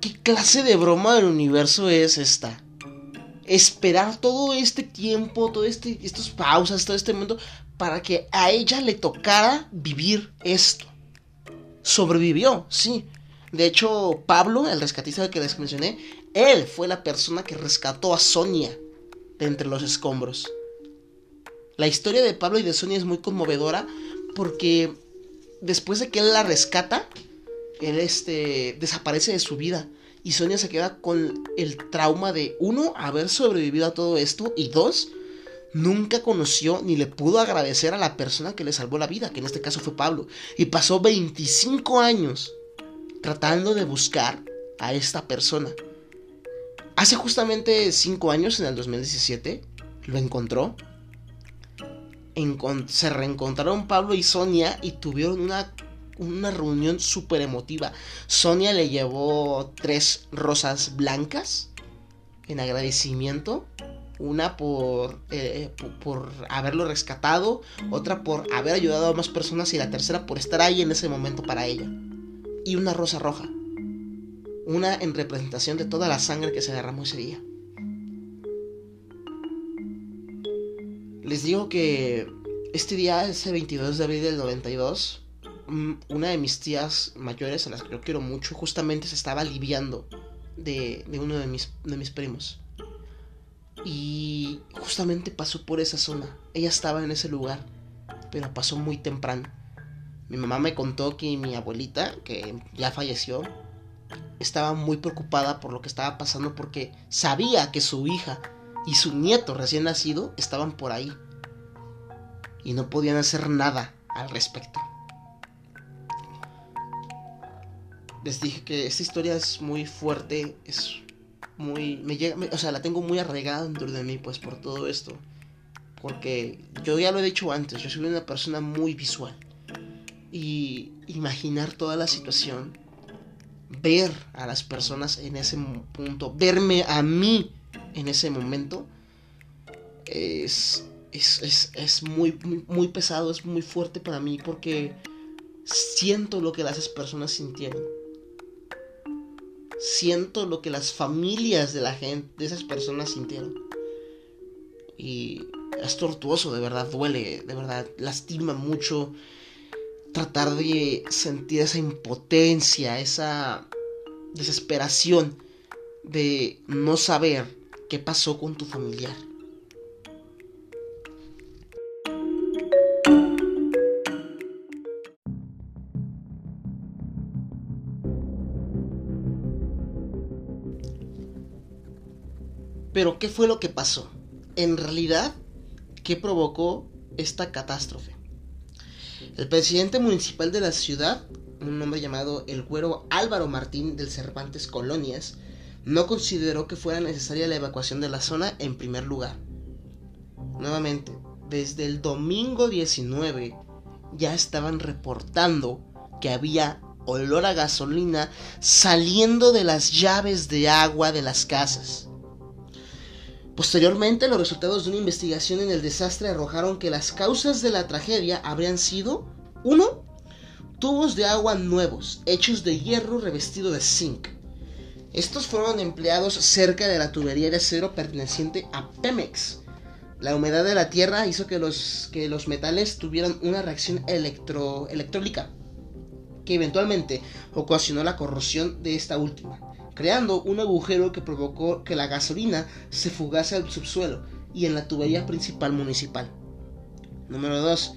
¿Qué clase de broma del universo es esta? Esperar todo este tiempo, todo este, estas pausas, todo este momento, para que a ella le tocara vivir esto. Sobrevivió, sí. De hecho, Pablo, el rescatista que les mencioné, él fue la persona que rescató a Sonia de entre los escombros. La historia de Pablo y de Sonia es muy conmovedora porque después de que él la rescata, él este, desaparece de su vida. Y Sonia se queda con el trauma de, uno, haber sobrevivido a todo esto. Y dos, nunca conoció ni le pudo agradecer a la persona que le salvó la vida, que en este caso fue Pablo. Y pasó 25 años tratando de buscar a esta persona. Hace justamente 5 años, en el 2017, lo encontró se reencontraron Pablo y Sonia y tuvieron una, una reunión súper emotiva. Sonia le llevó tres rosas blancas en agradecimiento. Una por, eh, por, haberlo rescatado, otra por haber ayudado a más personas y la tercera por estar ahí en ese momento para ella. Y una rosa roja. Una en representación de toda la sangre que se derramó ese día. Les digo que este día, ese 22 de abril del 92, mm, una de mis tías mayores, a las que yo quiero mucho, justamente se estaba aliviando de, uno de mis, de mis primos. Y justamente pasó por esa zona. Ella estaba en ese lugar, pero pasó muy temprano. Mi mamá me contó que mi abuelita, que ya falleció, estaba muy preocupada por lo que estaba pasando porque sabía que su hija y su nieto recién nacido estaban por ahí. Y no podían hacer nada al respecto. Les dije que esta historia es muy fuerte, es muy... Me llega, o sea, la tengo muy arraigada dentro de mí, pues, por todo esto. Porque yo ya lo he dicho antes, yo soy una persona muy visual. Y imaginar toda la situación, ver a las personas en ese punto, verme a mí en ese momento es, es, muy, muy, pesado, es muy fuerte para mí porque siento lo que las personas sintieron. Siento lo que las familias de la gente, de esas personas sintieron. Y es tortuoso, de verdad, duele, de verdad, lastima mucho tratar de sentir esa impotencia, esa desesperación de no saber ¿Qué pasó con tu familiar? Pero ¿qué fue lo que pasó? En realidad, ¿qué provocó esta catástrofe? El presidente municipal de la ciudad, un hombre llamado el güero Álvaro Martín del Cervantes Colonias, no consideró que fuera necesaria la evacuación de la zona en primer lugar. Nuevamente, desde el domingo 19 ya estaban reportando que había olor a gasolina saliendo de las llaves de agua de las casas. Posteriormente, los resultados de una investigación en el desastre arrojaron que las causas de la tragedia habrían sido 1. Tubos de agua nuevos, hechos de hierro revestido de zinc. Estos fueron empleados cerca de la tubería de acero perteneciente a Pemex. La humedad de la tierra hizo que los, que los metales tuvieran una reacción electro, electrólica, que eventualmente ocasionó la corrosión de esta última, creando un agujero que provocó que la gasolina se fugase al subsuelo y en la tubería principal municipal. Número 2.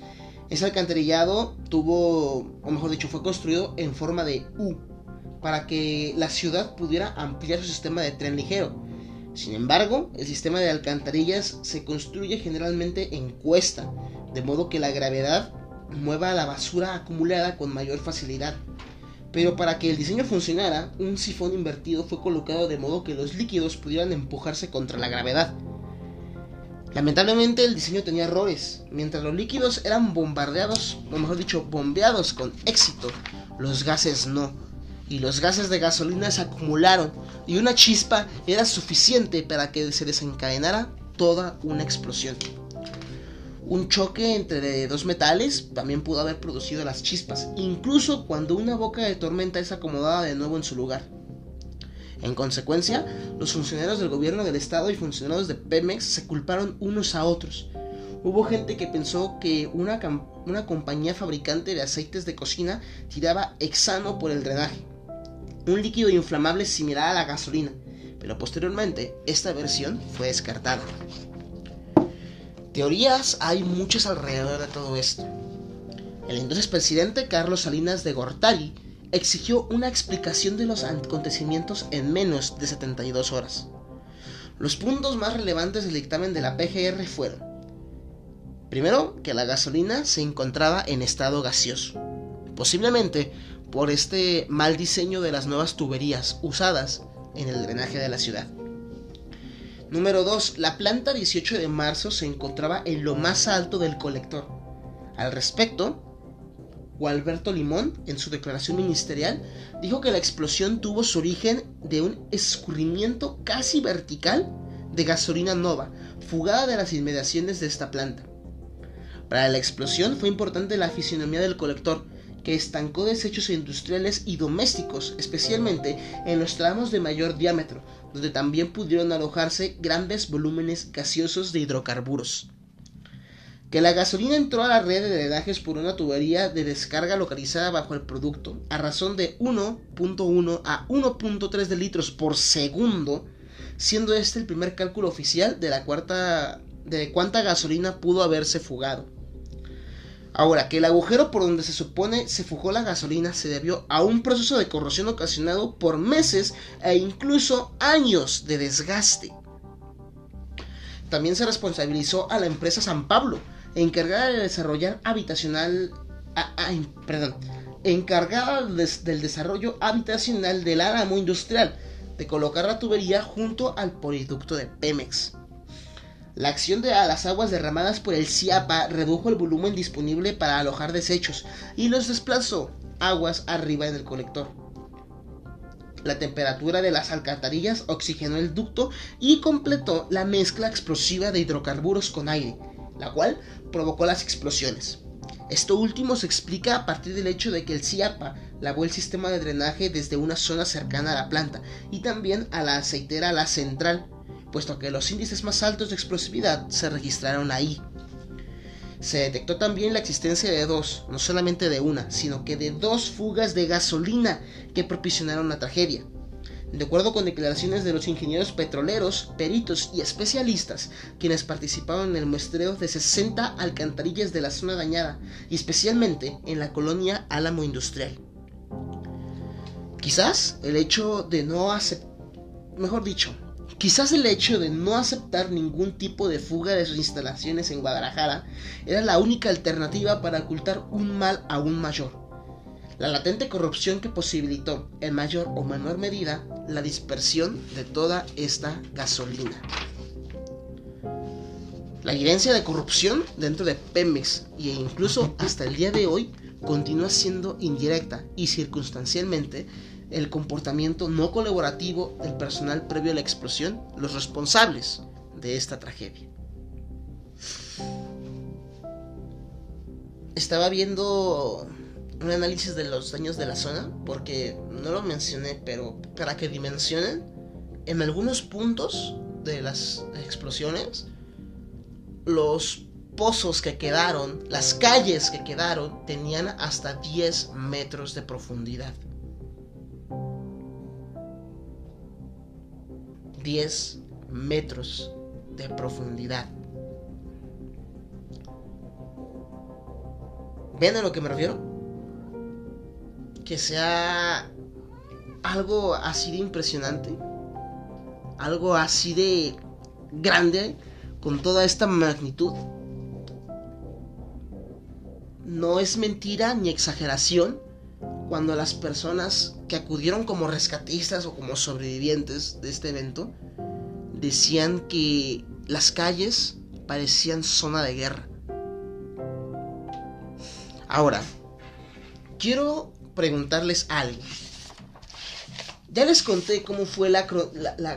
Ese alcantarillado tuvo, o mejor dicho, fue construido en forma de U para que la ciudad pudiera ampliar su sistema de tren ligero. Sin embargo, el sistema de alcantarillas se construye generalmente en cuesta, de modo que la gravedad mueva la basura acumulada con mayor facilidad. Pero para que el diseño funcionara, un sifón invertido fue colocado de modo que los líquidos pudieran empujarse contra la gravedad. Lamentablemente el diseño tenía errores. Mientras los líquidos eran bombardeados, o mejor dicho, bombeados con éxito, los gases no. Y los gases de gasolina se acumularon y una chispa era suficiente para que se desencadenara toda una explosión. Un choque entre dos metales también pudo haber producido las chispas, incluso cuando una boca de tormenta es acomodada de nuevo en su lugar. En consecuencia, los funcionarios del gobierno del estado y funcionarios de Pemex se culparon unos a otros. Hubo gente que pensó que una, compañía fabricante de aceites de cocina tiraba hexano por el drenaje, un líquido inflamable similar a la gasolina, pero posteriormente esta versión fue descartada. Teorías hay muchas alrededor de todo esto. El entonces presidente Carlos Salinas de Gortari exigió una explicación de los acontecimientos en menos de 72 horas. Los puntos más relevantes del dictamen de la PGR fueron, primero, que la gasolina se encontraba en estado gaseoso, posiblemente por este mal diseño de las nuevas tuberías usadas en el drenaje de la ciudad. Número 2. La planta 18 de marzo se encontraba en lo más alto del colector. Al respecto, Gualberto Limón, en su declaración ministerial, dijo que la explosión tuvo su origen de un escurrimiento casi vertical de gasolina nova, fugada de las inmediaciones de esta planta. Para la explosión fue importante la fisionomía del colector, que estancó desechos industriales y domésticos, especialmente en los tramos de mayor diámetro, donde también pudieron alojarse grandes volúmenes gaseosos de hidrocarburos que la gasolina entró a la red de drenajes por una tubería de descarga localizada bajo el producto, a razón de 1.1 a 1.3 de litros por segundo, siendo este el primer cálculo oficial de la cuarta de cuánta gasolina pudo haberse fugado. Ahora, que el agujero por donde se supone se fugó la gasolina se debió a un proceso de corrosión ocasionado por meses e incluso años de desgaste. También se responsabilizó a la empresa San Pablo, encargada de desarrollar habitacional, ah, perdón, encargada del desarrollo habitacional del álamo industrial, de colocar la tubería junto al poliducto de Pemex. La acción de las aguas derramadas por el CIAPA redujo el volumen disponible para alojar desechos y los desplazó aguas arriba en el colector. La temperatura de las alcantarillas oxigenó el ducto y completó la mezcla explosiva de hidrocarburos con aire, la cual provocó las explosiones. Esto último se explica a partir del hecho de que el CIAPA lavó el sistema de drenaje desde una zona cercana a la planta y también a la aceitera La Central, puesto que los índices más altos de explosividad se registraron ahí. Se detectó también la existencia de dos, no solamente de una, sino que de dos fugas de gasolina que propiciaron la tragedia. De acuerdo con declaraciones de los ingenieros petroleros, peritos y especialistas, quienes participaron en el muestreo de 60 alcantarillas de la zona dañada, y especialmente en la colonia Álamo Industrial. Quizás el hecho de no aceptar, mejor dicho, quizás el hecho de no aceptar ningún tipo de fuga de sus instalaciones en Guadalajara era la única alternativa para ocultar un mal aún mayor la latente corrupción que posibilitó en mayor o menor medida la dispersión de toda esta gasolina. La evidencia de corrupción dentro de Pemex e incluso hasta el día de hoy continúa siendo indirecta y circunstancialmente el comportamiento no colaborativo del personal previo a la explosión los responsables de esta tragedia. Estaba viendo un análisis de los daños de la zona, porque no lo mencioné, pero para que dimensionen, en algunos puntos de las explosiones, los pozos que quedaron, las calles que quedaron, tenían hasta 10 metros de profundidad. 10 metros de profundidad. ¿Ven a lo que me refiero? Que sea algo así de impresionante, algo así de grande, con toda esta magnitud. No es mentira ni exageración cuando las personas que acudieron como rescatistas o como sobrevivientes de este evento decían que las calles parecían zona de guerra. Ahora, quiero preguntarles algo. Ya les conté cómo fue la,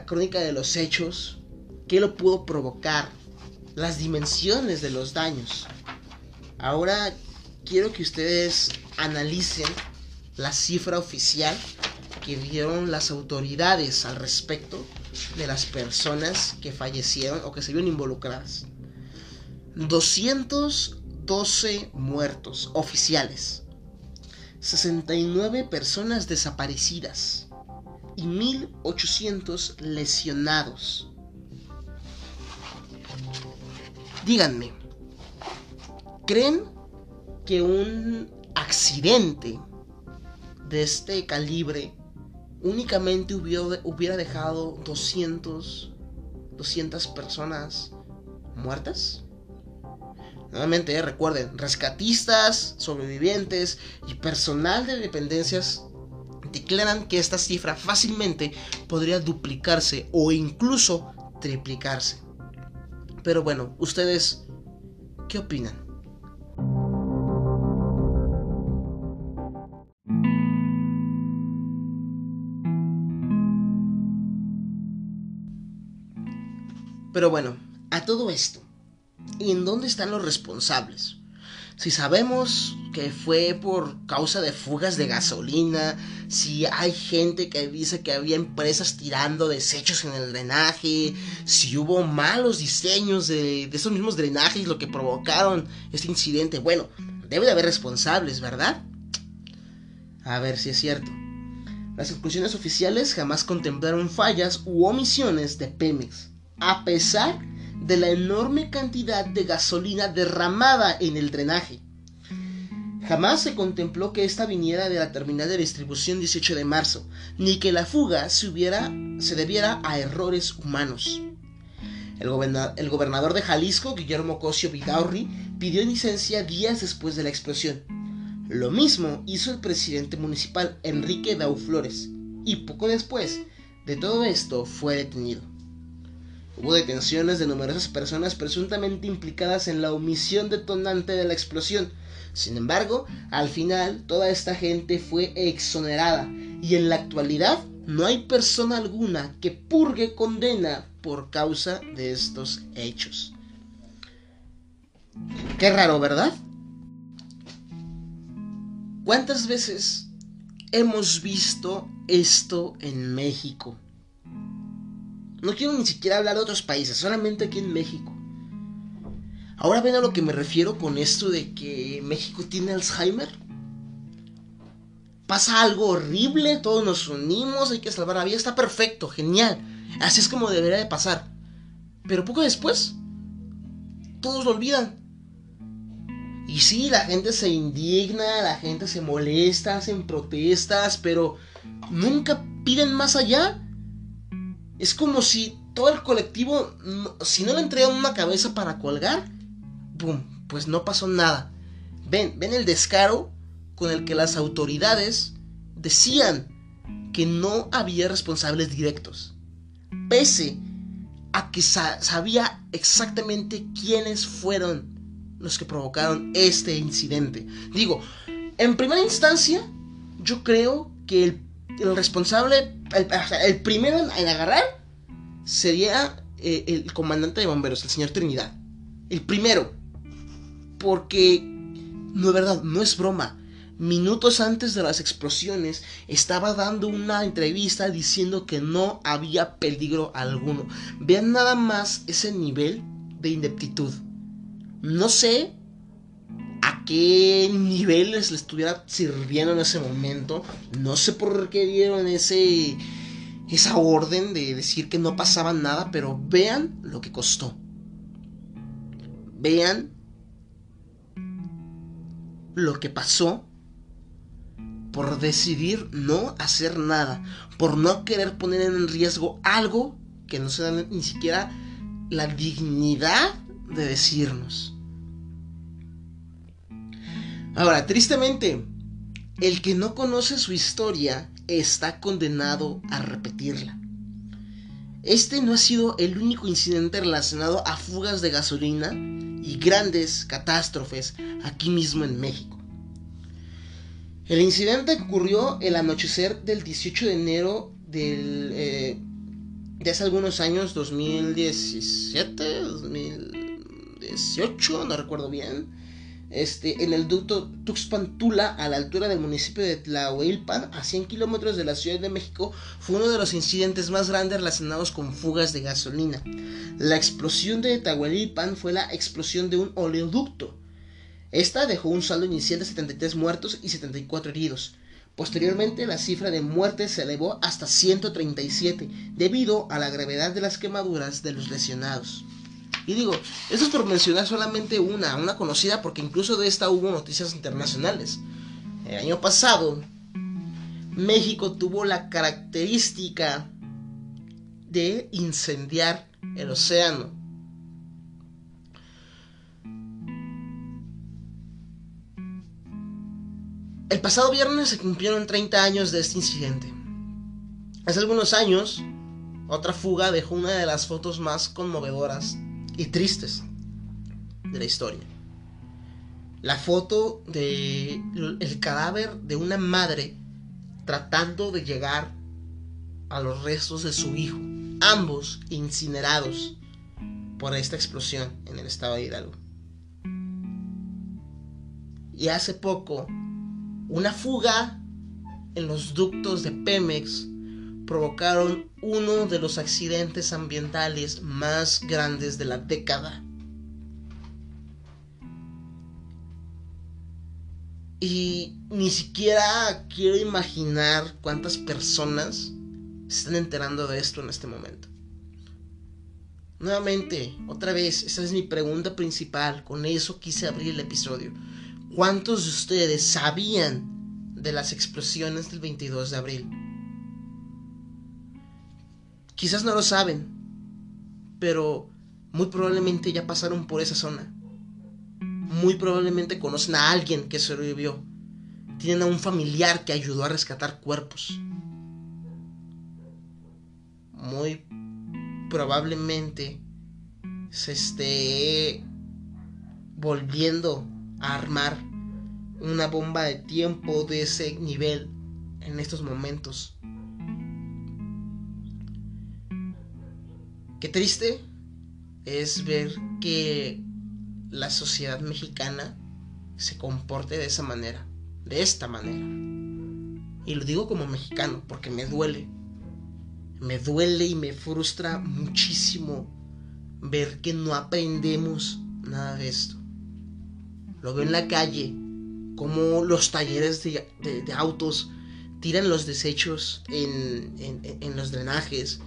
crónica de los hechos, qué lo pudo provocar, las dimensiones de los daños. Ahora quiero que ustedes analicen la cifra oficial que dieron las autoridades al respecto de las personas que fallecieron o que se vieron involucradas. 212 muertos oficiales, 69 personas desaparecidas y 1800 lesionados. Díganme, ¿creen que un accidente de este calibre únicamente hubiera, dejado 200, 200 personas muertas? Nuevamente, eh, recuerden, rescatistas, sobrevivientes y personal de dependencias declaran que esta cifra fácilmente podría duplicarse o incluso triplicarse. Pero bueno, ustedes, ¿qué opinan? Pero bueno, a todo esto, ¿y en dónde están los responsables? Si sabemos que fue por causa de fugas de gasolina, si hay gente que dice que había empresas tirando desechos en el drenaje, si hubo malos diseños de, esos mismos drenajes lo que provocaron este incidente, bueno, debe de haber responsables, ¿verdad? A ver si es cierto. Las conclusiones oficiales jamás contemplaron fallas u omisiones de Pemex a pesar de la enorme cantidad de gasolina derramada en el drenaje. Jamás se contempló que esta viniera de la terminal de distribución 18 de marzo, ni que la fuga se, debiera a errores humanos. El, gobernador de Jalisco, Guillermo Cosio Vidaurri, pidió licencia días después de la explosión. Lo mismo hizo el presidente municipal Enrique Dauflores, y poco después de todo esto fue detenido. Hubo detenciones de numerosas personas presuntamente implicadas en la omisión detonante de la explosión. Sin embargo, al final toda esta gente fue exonerada y en la actualidad no hay persona alguna que purgue condena por causa de estos hechos. Qué raro, ¿verdad? ¿Cuántas veces hemos visto esto en México? No quiero ni siquiera hablar de otros países, solamente aquí en México. Ahora ven a lo que me refiero con esto de que México tiene Alzheimer. Pasa algo horrible, todos nos unimos, hay que salvar la vida, está perfecto, genial. Así es como debería de pasar. Pero poco después, todos lo olvidan. Y sí, la gente se indigna, la gente se molesta, hacen protestas, pero nunca piden más allá. Es como si todo el colectivo, si no le entregan una cabeza para colgar, ¡pum! Pues no pasó nada. Ven, ven el descaro con el que las autoridades decían que no había responsables directos. Pese a que sabía exactamente quiénes fueron los que provocaron este incidente. Digo, en primera instancia, yo creo que el el responsable, el, primero en, agarrar sería eh, el comandante de bomberos, el señor Trinidad. El primero. Porque, no es verdad, no es broma. Minutos antes de las explosiones estaba dando una entrevista diciendo que no había peligro alguno. Vean nada más ese nivel de ineptitud. No sé qué niveles le estuviera sirviendo en ese momento. No sé por qué dieron ese esa orden de decir que no pasaba nada, pero vean lo que costó. Vean lo que pasó por decidir no hacer nada, por no querer poner en riesgo algo que no se da ni siquiera la dignidad de decirnos. Ahora, tristemente, el que no conoce su historia está condenado a repetirla. Este no ha sido el único incidente relacionado a fugas de gasolina y grandes catástrofes aquí mismo en México. El incidente ocurrió el anochecer del 18 de enero del, eh, de hace algunos años, 2017, 2018, no recuerdo bien este, en el ducto Tuxpan-Tula, a la altura del municipio de Tlahuilpan, a 100 kilómetros de la Ciudad de México, fue uno de los incidentes más grandes relacionados con fugas de gasolina. La explosión de Tlahuilpan fue la explosión de un oleoducto. Esta dejó un saldo inicial de 73 muertos y 74 heridos. Posteriormente, la cifra de muertes se elevó hasta 137, debido a la gravedad de las quemaduras de los lesionados. Y digo, eso es por mencionar solamente una, una conocida, porque incluso de esta hubo noticias internacionales. El año pasado, México tuvo la característica de incendiar el océano. El pasado viernes se cumplieron 30 años de este incidente. Hace algunos años, otra fuga dejó una de las fotos más conmovedoras y tristes de la historia. La foto de cadáver de una madre tratando de llegar a los restos de su hijo, ambos incinerados por esta explosión en el estado de Hidalgo. Y hace poco, una fuga en los ductos de Pemex provocaron uno de los accidentes ambientales más grandes de la década. Y ni siquiera quiero imaginar cuántas personas se están enterando de esto en este momento. Nuevamente, otra vez, esa es mi pregunta principal. Con eso quise abrir el episodio. ¿Cuántos de ustedes sabían de las explosiones del 22 de abril? Quizás no lo saben, pero muy probablemente ya pasaron por esa zona. Muy probablemente conocen a alguien que sobrevivió. Tienen a un familiar que ayudó a rescatar cuerpos. Muy probablemente se esté volviendo a armar una bomba de tiempo de ese nivel en estos momentos. Qué triste es ver que la sociedad mexicana se comporte de esa manera, de esta manera. Y lo digo como mexicano porque me duele. Me duele y me frustra muchísimo ver que no aprendemos nada de esto. Lo veo en la calle, como los talleres de, autos tiran los desechos en los drenajes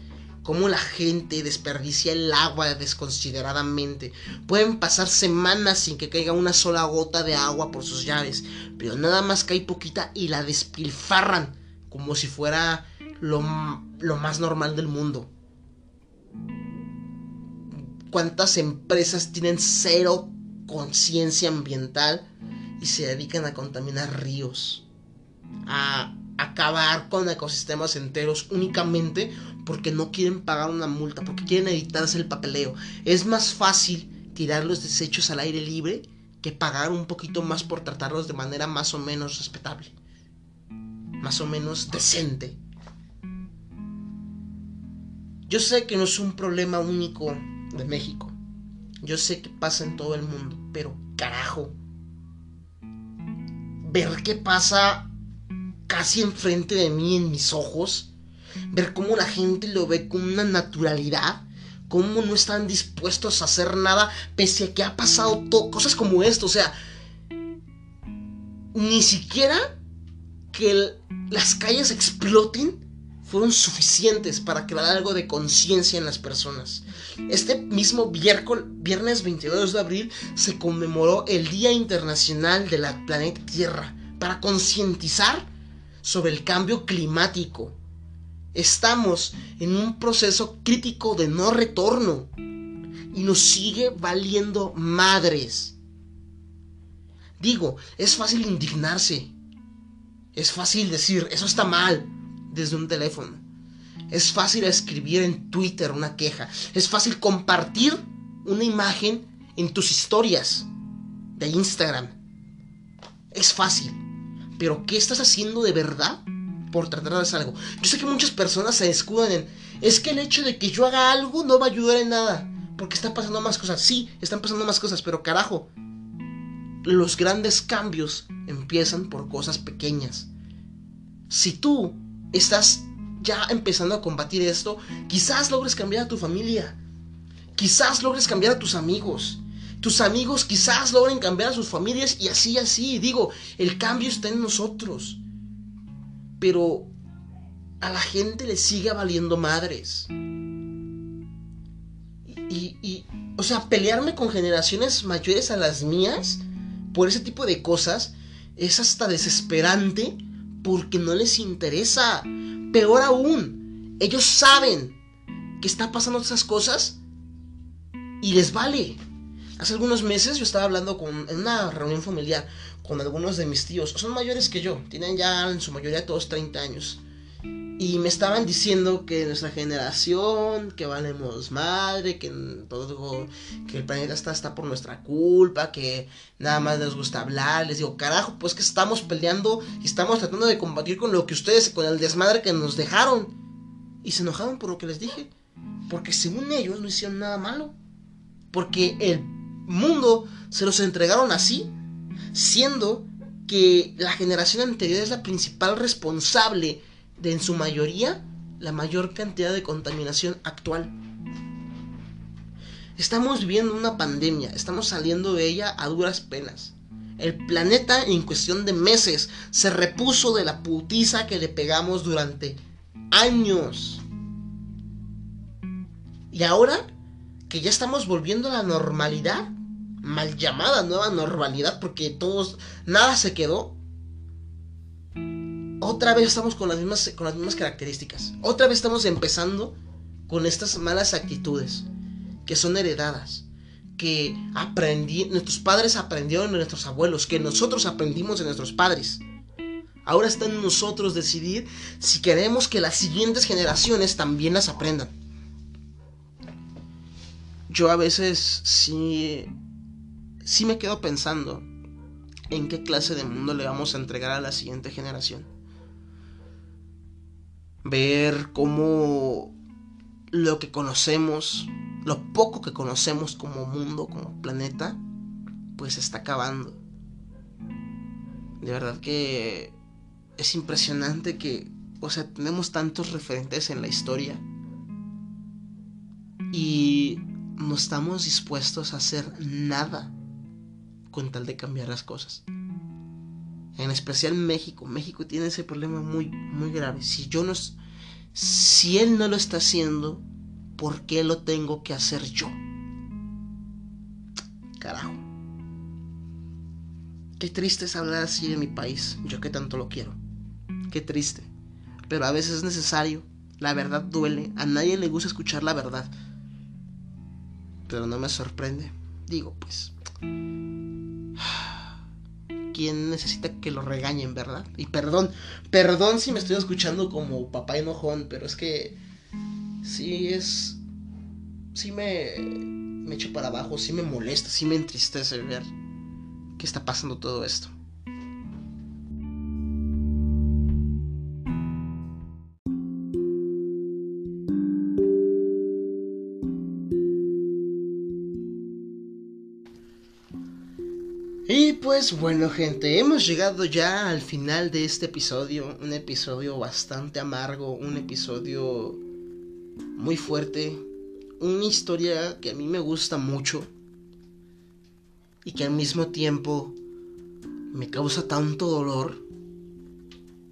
cómo la gente desperdicia el agua desconsideradamente. Pueden pasar semanas sin que caiga una sola gota de agua por sus llaves, pero nada más cae poquita y la despilfarran como si fuera lo, lo más normal del mundo. ¿Cuántas empresas tienen cero conciencia ambiental y se dedican a contaminar ríos? A acabar con ecosistemas enteros únicamente porque no quieren pagar una multa, porque quieren evitarse el papeleo. Es más fácil tirar los desechos al aire libre que pagar un poquito más por tratarlos de manera más o menos respetable, más o menos decente. Yo sé que no es un problema único de México. Yo sé que pasa en todo el mundo, pero carajo. Ver qué pasa casi enfrente de mí en mis ojos, ver cómo la gente lo ve con una naturalidad, cómo no están dispuestos a hacer nada pese a que ha pasado cosas como esto, o sea, ni siquiera que las calles exploten fueron suficientes para crear algo de conciencia en las personas. Este mismo viernes 22 de abril se conmemoró el Día Internacional de la Planeta Tierra para concientizar sobre el cambio climático. Estamos en un proceso crítico de no retorno y nos sigue valiendo madres. Digo, es fácil indignarse. Es fácil decir, eso está mal, desde un teléfono. Es fácil escribir en Twitter una queja. Es fácil compartir una imagen en tus historias de Instagram. Es fácil. Pero ¿qué estás haciendo de verdad por tratar de hacer algo? Yo sé que muchas personas se escudan en, es que el hecho de que yo haga algo no va a ayudar en nada. Porque están pasando más cosas. Sí, están pasando más cosas, pero carajo. Los grandes cambios empiezan por cosas pequeñas. Si tú estás ya empezando a combatir esto, quizás logres cambiar a tu familia. Quizás logres cambiar a tus amigos. Tus amigos quizás logren cambiar a sus familias y así, así. Digo, el cambio está en nosotros. Pero a la gente le sigue valiendo madres. Y, y, o sea, pelearme con generaciones mayores a las mías por ese tipo de cosas es hasta desesperante porque no les interesa. Peor aún, ellos saben que está pasando esas cosas y les vale. Hace algunos meses yo estaba hablando con, en una reunión familiar con algunos de mis tíos. Son mayores que yo, tienen ya en su mayoría todos 30 años. Y me estaban diciendo que nuestra generación, que valemos madre, que todo, que el planeta está, está por nuestra culpa, que nada más les gusta hablar. Les digo, carajo, pues que estamos peleando y estamos tratando de combatir con lo que ustedes, con el desmadre que nos dejaron. Y se enojaron por lo que les dije. Porque según ellos no hicieron nada malo. Porque el mundo se los entregaron así, siendo que la generación anterior es la principal responsable de en su mayoría la mayor cantidad de contaminación actual. Estamos viviendo una pandemia, estamos saliendo de ella a duras penas. El planeta en cuestión de meses se repuso de la putiza que le pegamos durante años. Y ahora que ya estamos volviendo a la normalidad, mal llamada nueva normalidad, porque todos, nada se quedó, otra vez estamos con las mismas, con las mismas características. Otra vez estamos empezando con estas malas actitudes que son heredadas, que aprendí, nuestros padres aprendieron de nuestros abuelos, que nosotros aprendimos de nuestros padres. Ahora está en nosotros decidir si queremos que las siguientes generaciones también las aprendan. Yo a veces sí, sí me quedo pensando en qué clase de mundo le vamos a entregar a la siguiente generación ver cómo lo que conocemos, lo poco que conocemos como mundo, como planeta, pues está acabando. De verdad que es impresionante que, o sea, tenemos tantos referentes en la historia y no estamos dispuestos a hacer nada con tal de cambiar las cosas. En especial México. México tiene ese problema muy, muy grave. Si yo no... Si él no lo está haciendo, ¿por qué lo tengo que hacer yo? Carajo. Qué triste es hablar así de mi país, yo que tanto lo quiero. Qué triste. Pero a veces es necesario. La verdad duele. A nadie le gusta escuchar la verdad. Pero no me sorprende. Digo, pues quien necesita que lo regañen, ¿verdad? Y perdón, perdón si me estoy escuchando como papá enojón, pero es que sí es, sí me, me echo para abajo, sí me molesta, sí me entristece ver que está pasando todo esto. Pues bueno gente, hemos llegado ya al final de este episodio, un episodio bastante amargo, un episodio muy fuerte, una historia que a mí me gusta mucho y que al mismo tiempo me causa tanto dolor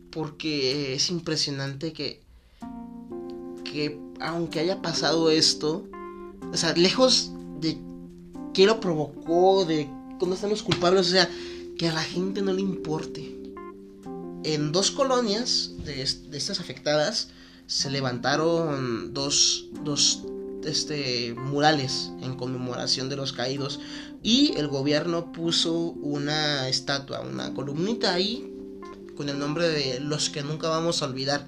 porque es impresionante que que aunque haya pasado esto O sea, lejos de qué lo provocó, de cómo están los culpables, o sea, que a la gente no le importe. En dos colonias de, estas afectadas se levantaron dos, dos este, murales en conmemoración de los caídos y el gobierno puso una estatua, una columnita ahí con el nombre de los que nunca vamos a olvidar.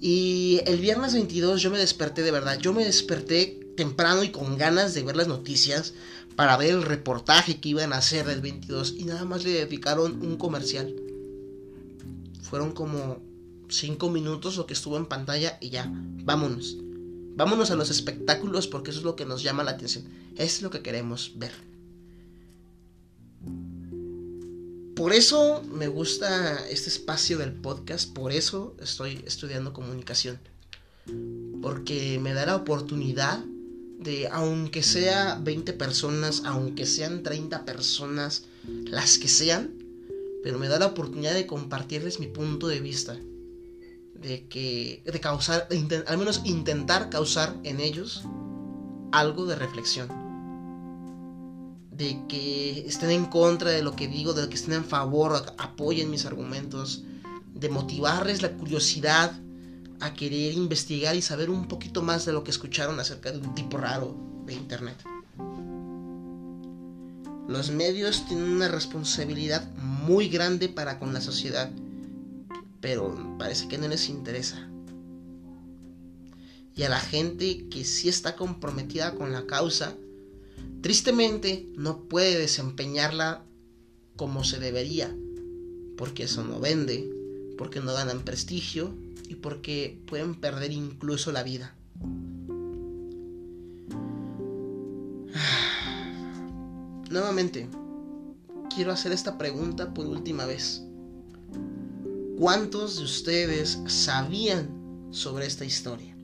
Y el viernes 22 yo me desperté de verdad, yo me desperté temprano y con ganas de ver las noticias para ver el reportaje que iban a hacer del 22 y nada más le dedicaron un comercial. Fueron como 5 minutos lo que estuvo en pantalla y ya, vámonos. Vámonos a los espectáculos porque eso es lo que nos llama la atención. Es lo que queremos ver. Por eso me gusta este espacio del podcast, por eso estoy estudiando comunicación. Porque me da la oportunidad de, aunque sea 20 personas, aunque sean 30 personas, las que sean, pero me da la oportunidad de compartirles mi punto de vista. De que, de causar, al menos intentar causar en ellos algo de reflexión de que estén en contra de lo que digo, de que estén en favor, apoyen mis argumentos, de motivarles la curiosidad a querer investigar y saber un poquito más de lo que escucharon acerca de un tipo raro de Internet. Los medios tienen una responsabilidad muy grande para con la sociedad, pero parece que no les interesa. Y a la gente que sí está comprometida con la causa, Tristemente no puede desempeñarla como se debería, porque eso no vende, porque no ganan prestigio y porque pueden perder incluso la vida. Nuevamente, quiero hacer esta pregunta por última vez. ¿Cuántos de ustedes sabían sobre esta historia?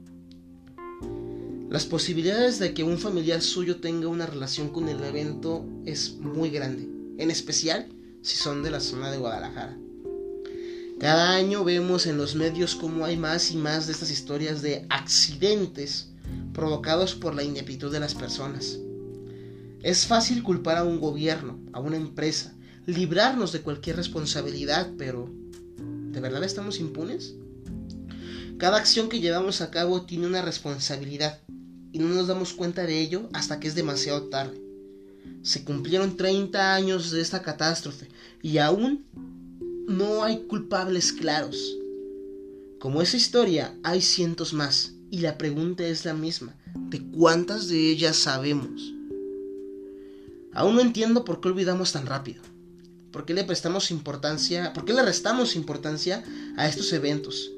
Las posibilidades de que un familiar suyo tenga una relación con el evento es muy grande, en especial si son de la zona de Guadalajara. Cada año vemos en los medios cómo hay más y más de estas historias de accidentes provocados por la ineptitud de las personas. Es fácil culpar a un gobierno, a una empresa, librarnos de cualquier responsabilidad, pero ¿de verdad estamos impunes? Cada acción que llevamos a cabo tiene una responsabilidad y no nos damos cuenta de ello hasta que es demasiado tarde. Se cumplieron 30 años de esta catástrofe y aún no hay culpables claros. Como esa historia, hay cientos más y la pregunta es la misma, ¿de cuántas de ellas sabemos? Aún no entiendo por qué olvidamos tan rápido. ¿Por qué le prestamos importancia? ¿Por qué le restamos importancia a estos eventos?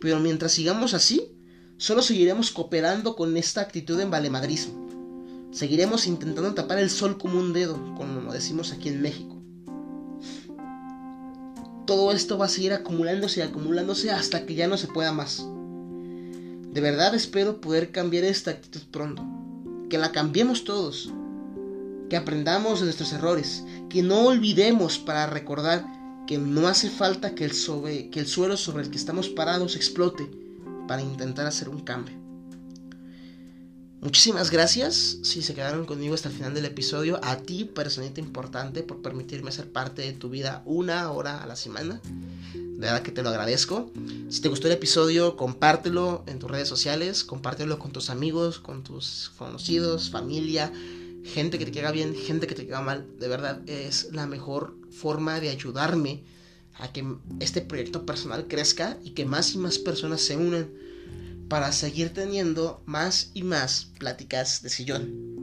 Pero mientras sigamos así, Solo seguiremos cooperando con esta actitud de valemadrismo. Seguiremos intentando tapar el sol como un dedo, como decimos aquí en México. Todo esto va a seguir acumulándose y acumulándose hasta que ya no se pueda más. De verdad espero poder cambiar esta actitud pronto. Que la cambiemos todos. Que aprendamos de nuestros errores. Que no olvidemos para recordar que no hace falta que el, que el suelo sobre el que estamos parados explote para intentar hacer un cambio. Muchísimas gracias si se quedaron conmigo hasta el final del episodio. A ti, personita importante, por permitirme ser parte de tu vida una hora a la semana. De verdad que te lo agradezco. Si te gustó el episodio, compártelo en tus redes sociales, compártelo con tus amigos, con tus conocidos, familia, gente que te queda bien, gente que te queda mal. De verdad es la mejor forma de ayudarme a que este proyecto personal crezca y que más y más personas se unan para seguir teniendo más y más pláticas de sillón.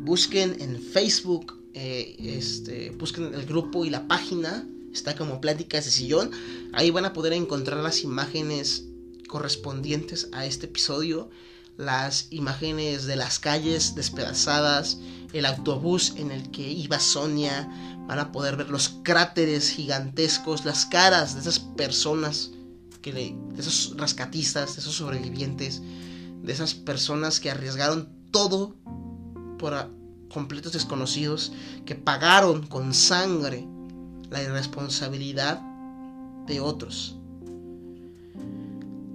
Busquen en Facebook, eh, este, busquen el grupo y la página, está como Pláticas de Sillón. Ahí van a poder encontrar las imágenes correspondientes a este episodio, las imágenes de las calles despedazadas, el autobús en el que iba Sonia, van a poder ver los cráteres gigantescos, las caras de esas personas, que de esos rescatistas, de esos sobrevivientes, de esas personas que arriesgaron todo por completos desconocidos, que pagaron con sangre la irresponsabilidad de otros.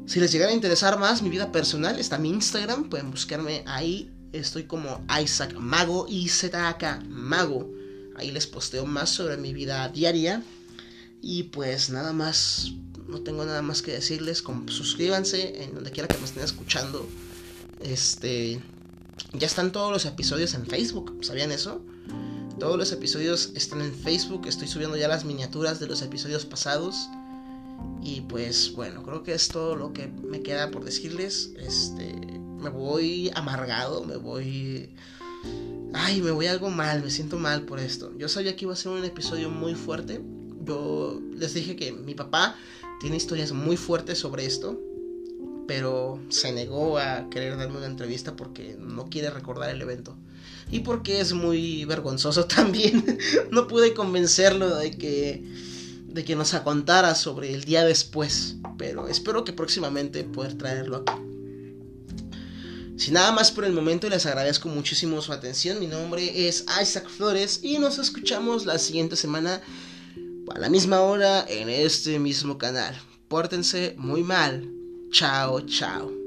Si les llegara a interesar más mi vida personal, está mi Instagram, pueden buscarme ahí. Estoy como Isaac Mago, y ZK Mago. Ahí les posteo más sobre mi vida diaria. Y pues nada más, no tengo nada más que decirles. suscríbanse en donde quiera que me estén escuchando. Este, ya están todos los episodios en Facebook, ¿sabían eso? Todos los episodios están en Facebook, estoy subiendo ya las miniaturas de los episodios pasados. Y pues bueno, creo que es todo lo que me queda por decirles. Este, me voy amargado, me voy... Ay, me voy algo mal, me siento mal por esto. Yo sabía que iba a ser un episodio muy fuerte. Yo les dije que mi papá tiene historias muy fuertes sobre esto pero se negó a querer darme una entrevista porque no quiere recordar el evento. Y porque es muy vergonzoso también. no pude convencerlo de que, de que nos contara sobre el día después. Pero espero que próximamente poder traerlo aquí. Sin nada más por el momento, les agradezco muchísimo su atención. Mi nombre es Isaac Flores y nos escuchamos la siguiente semana a la misma hora en este mismo canal. Pórtense muy mal. Chao, chao.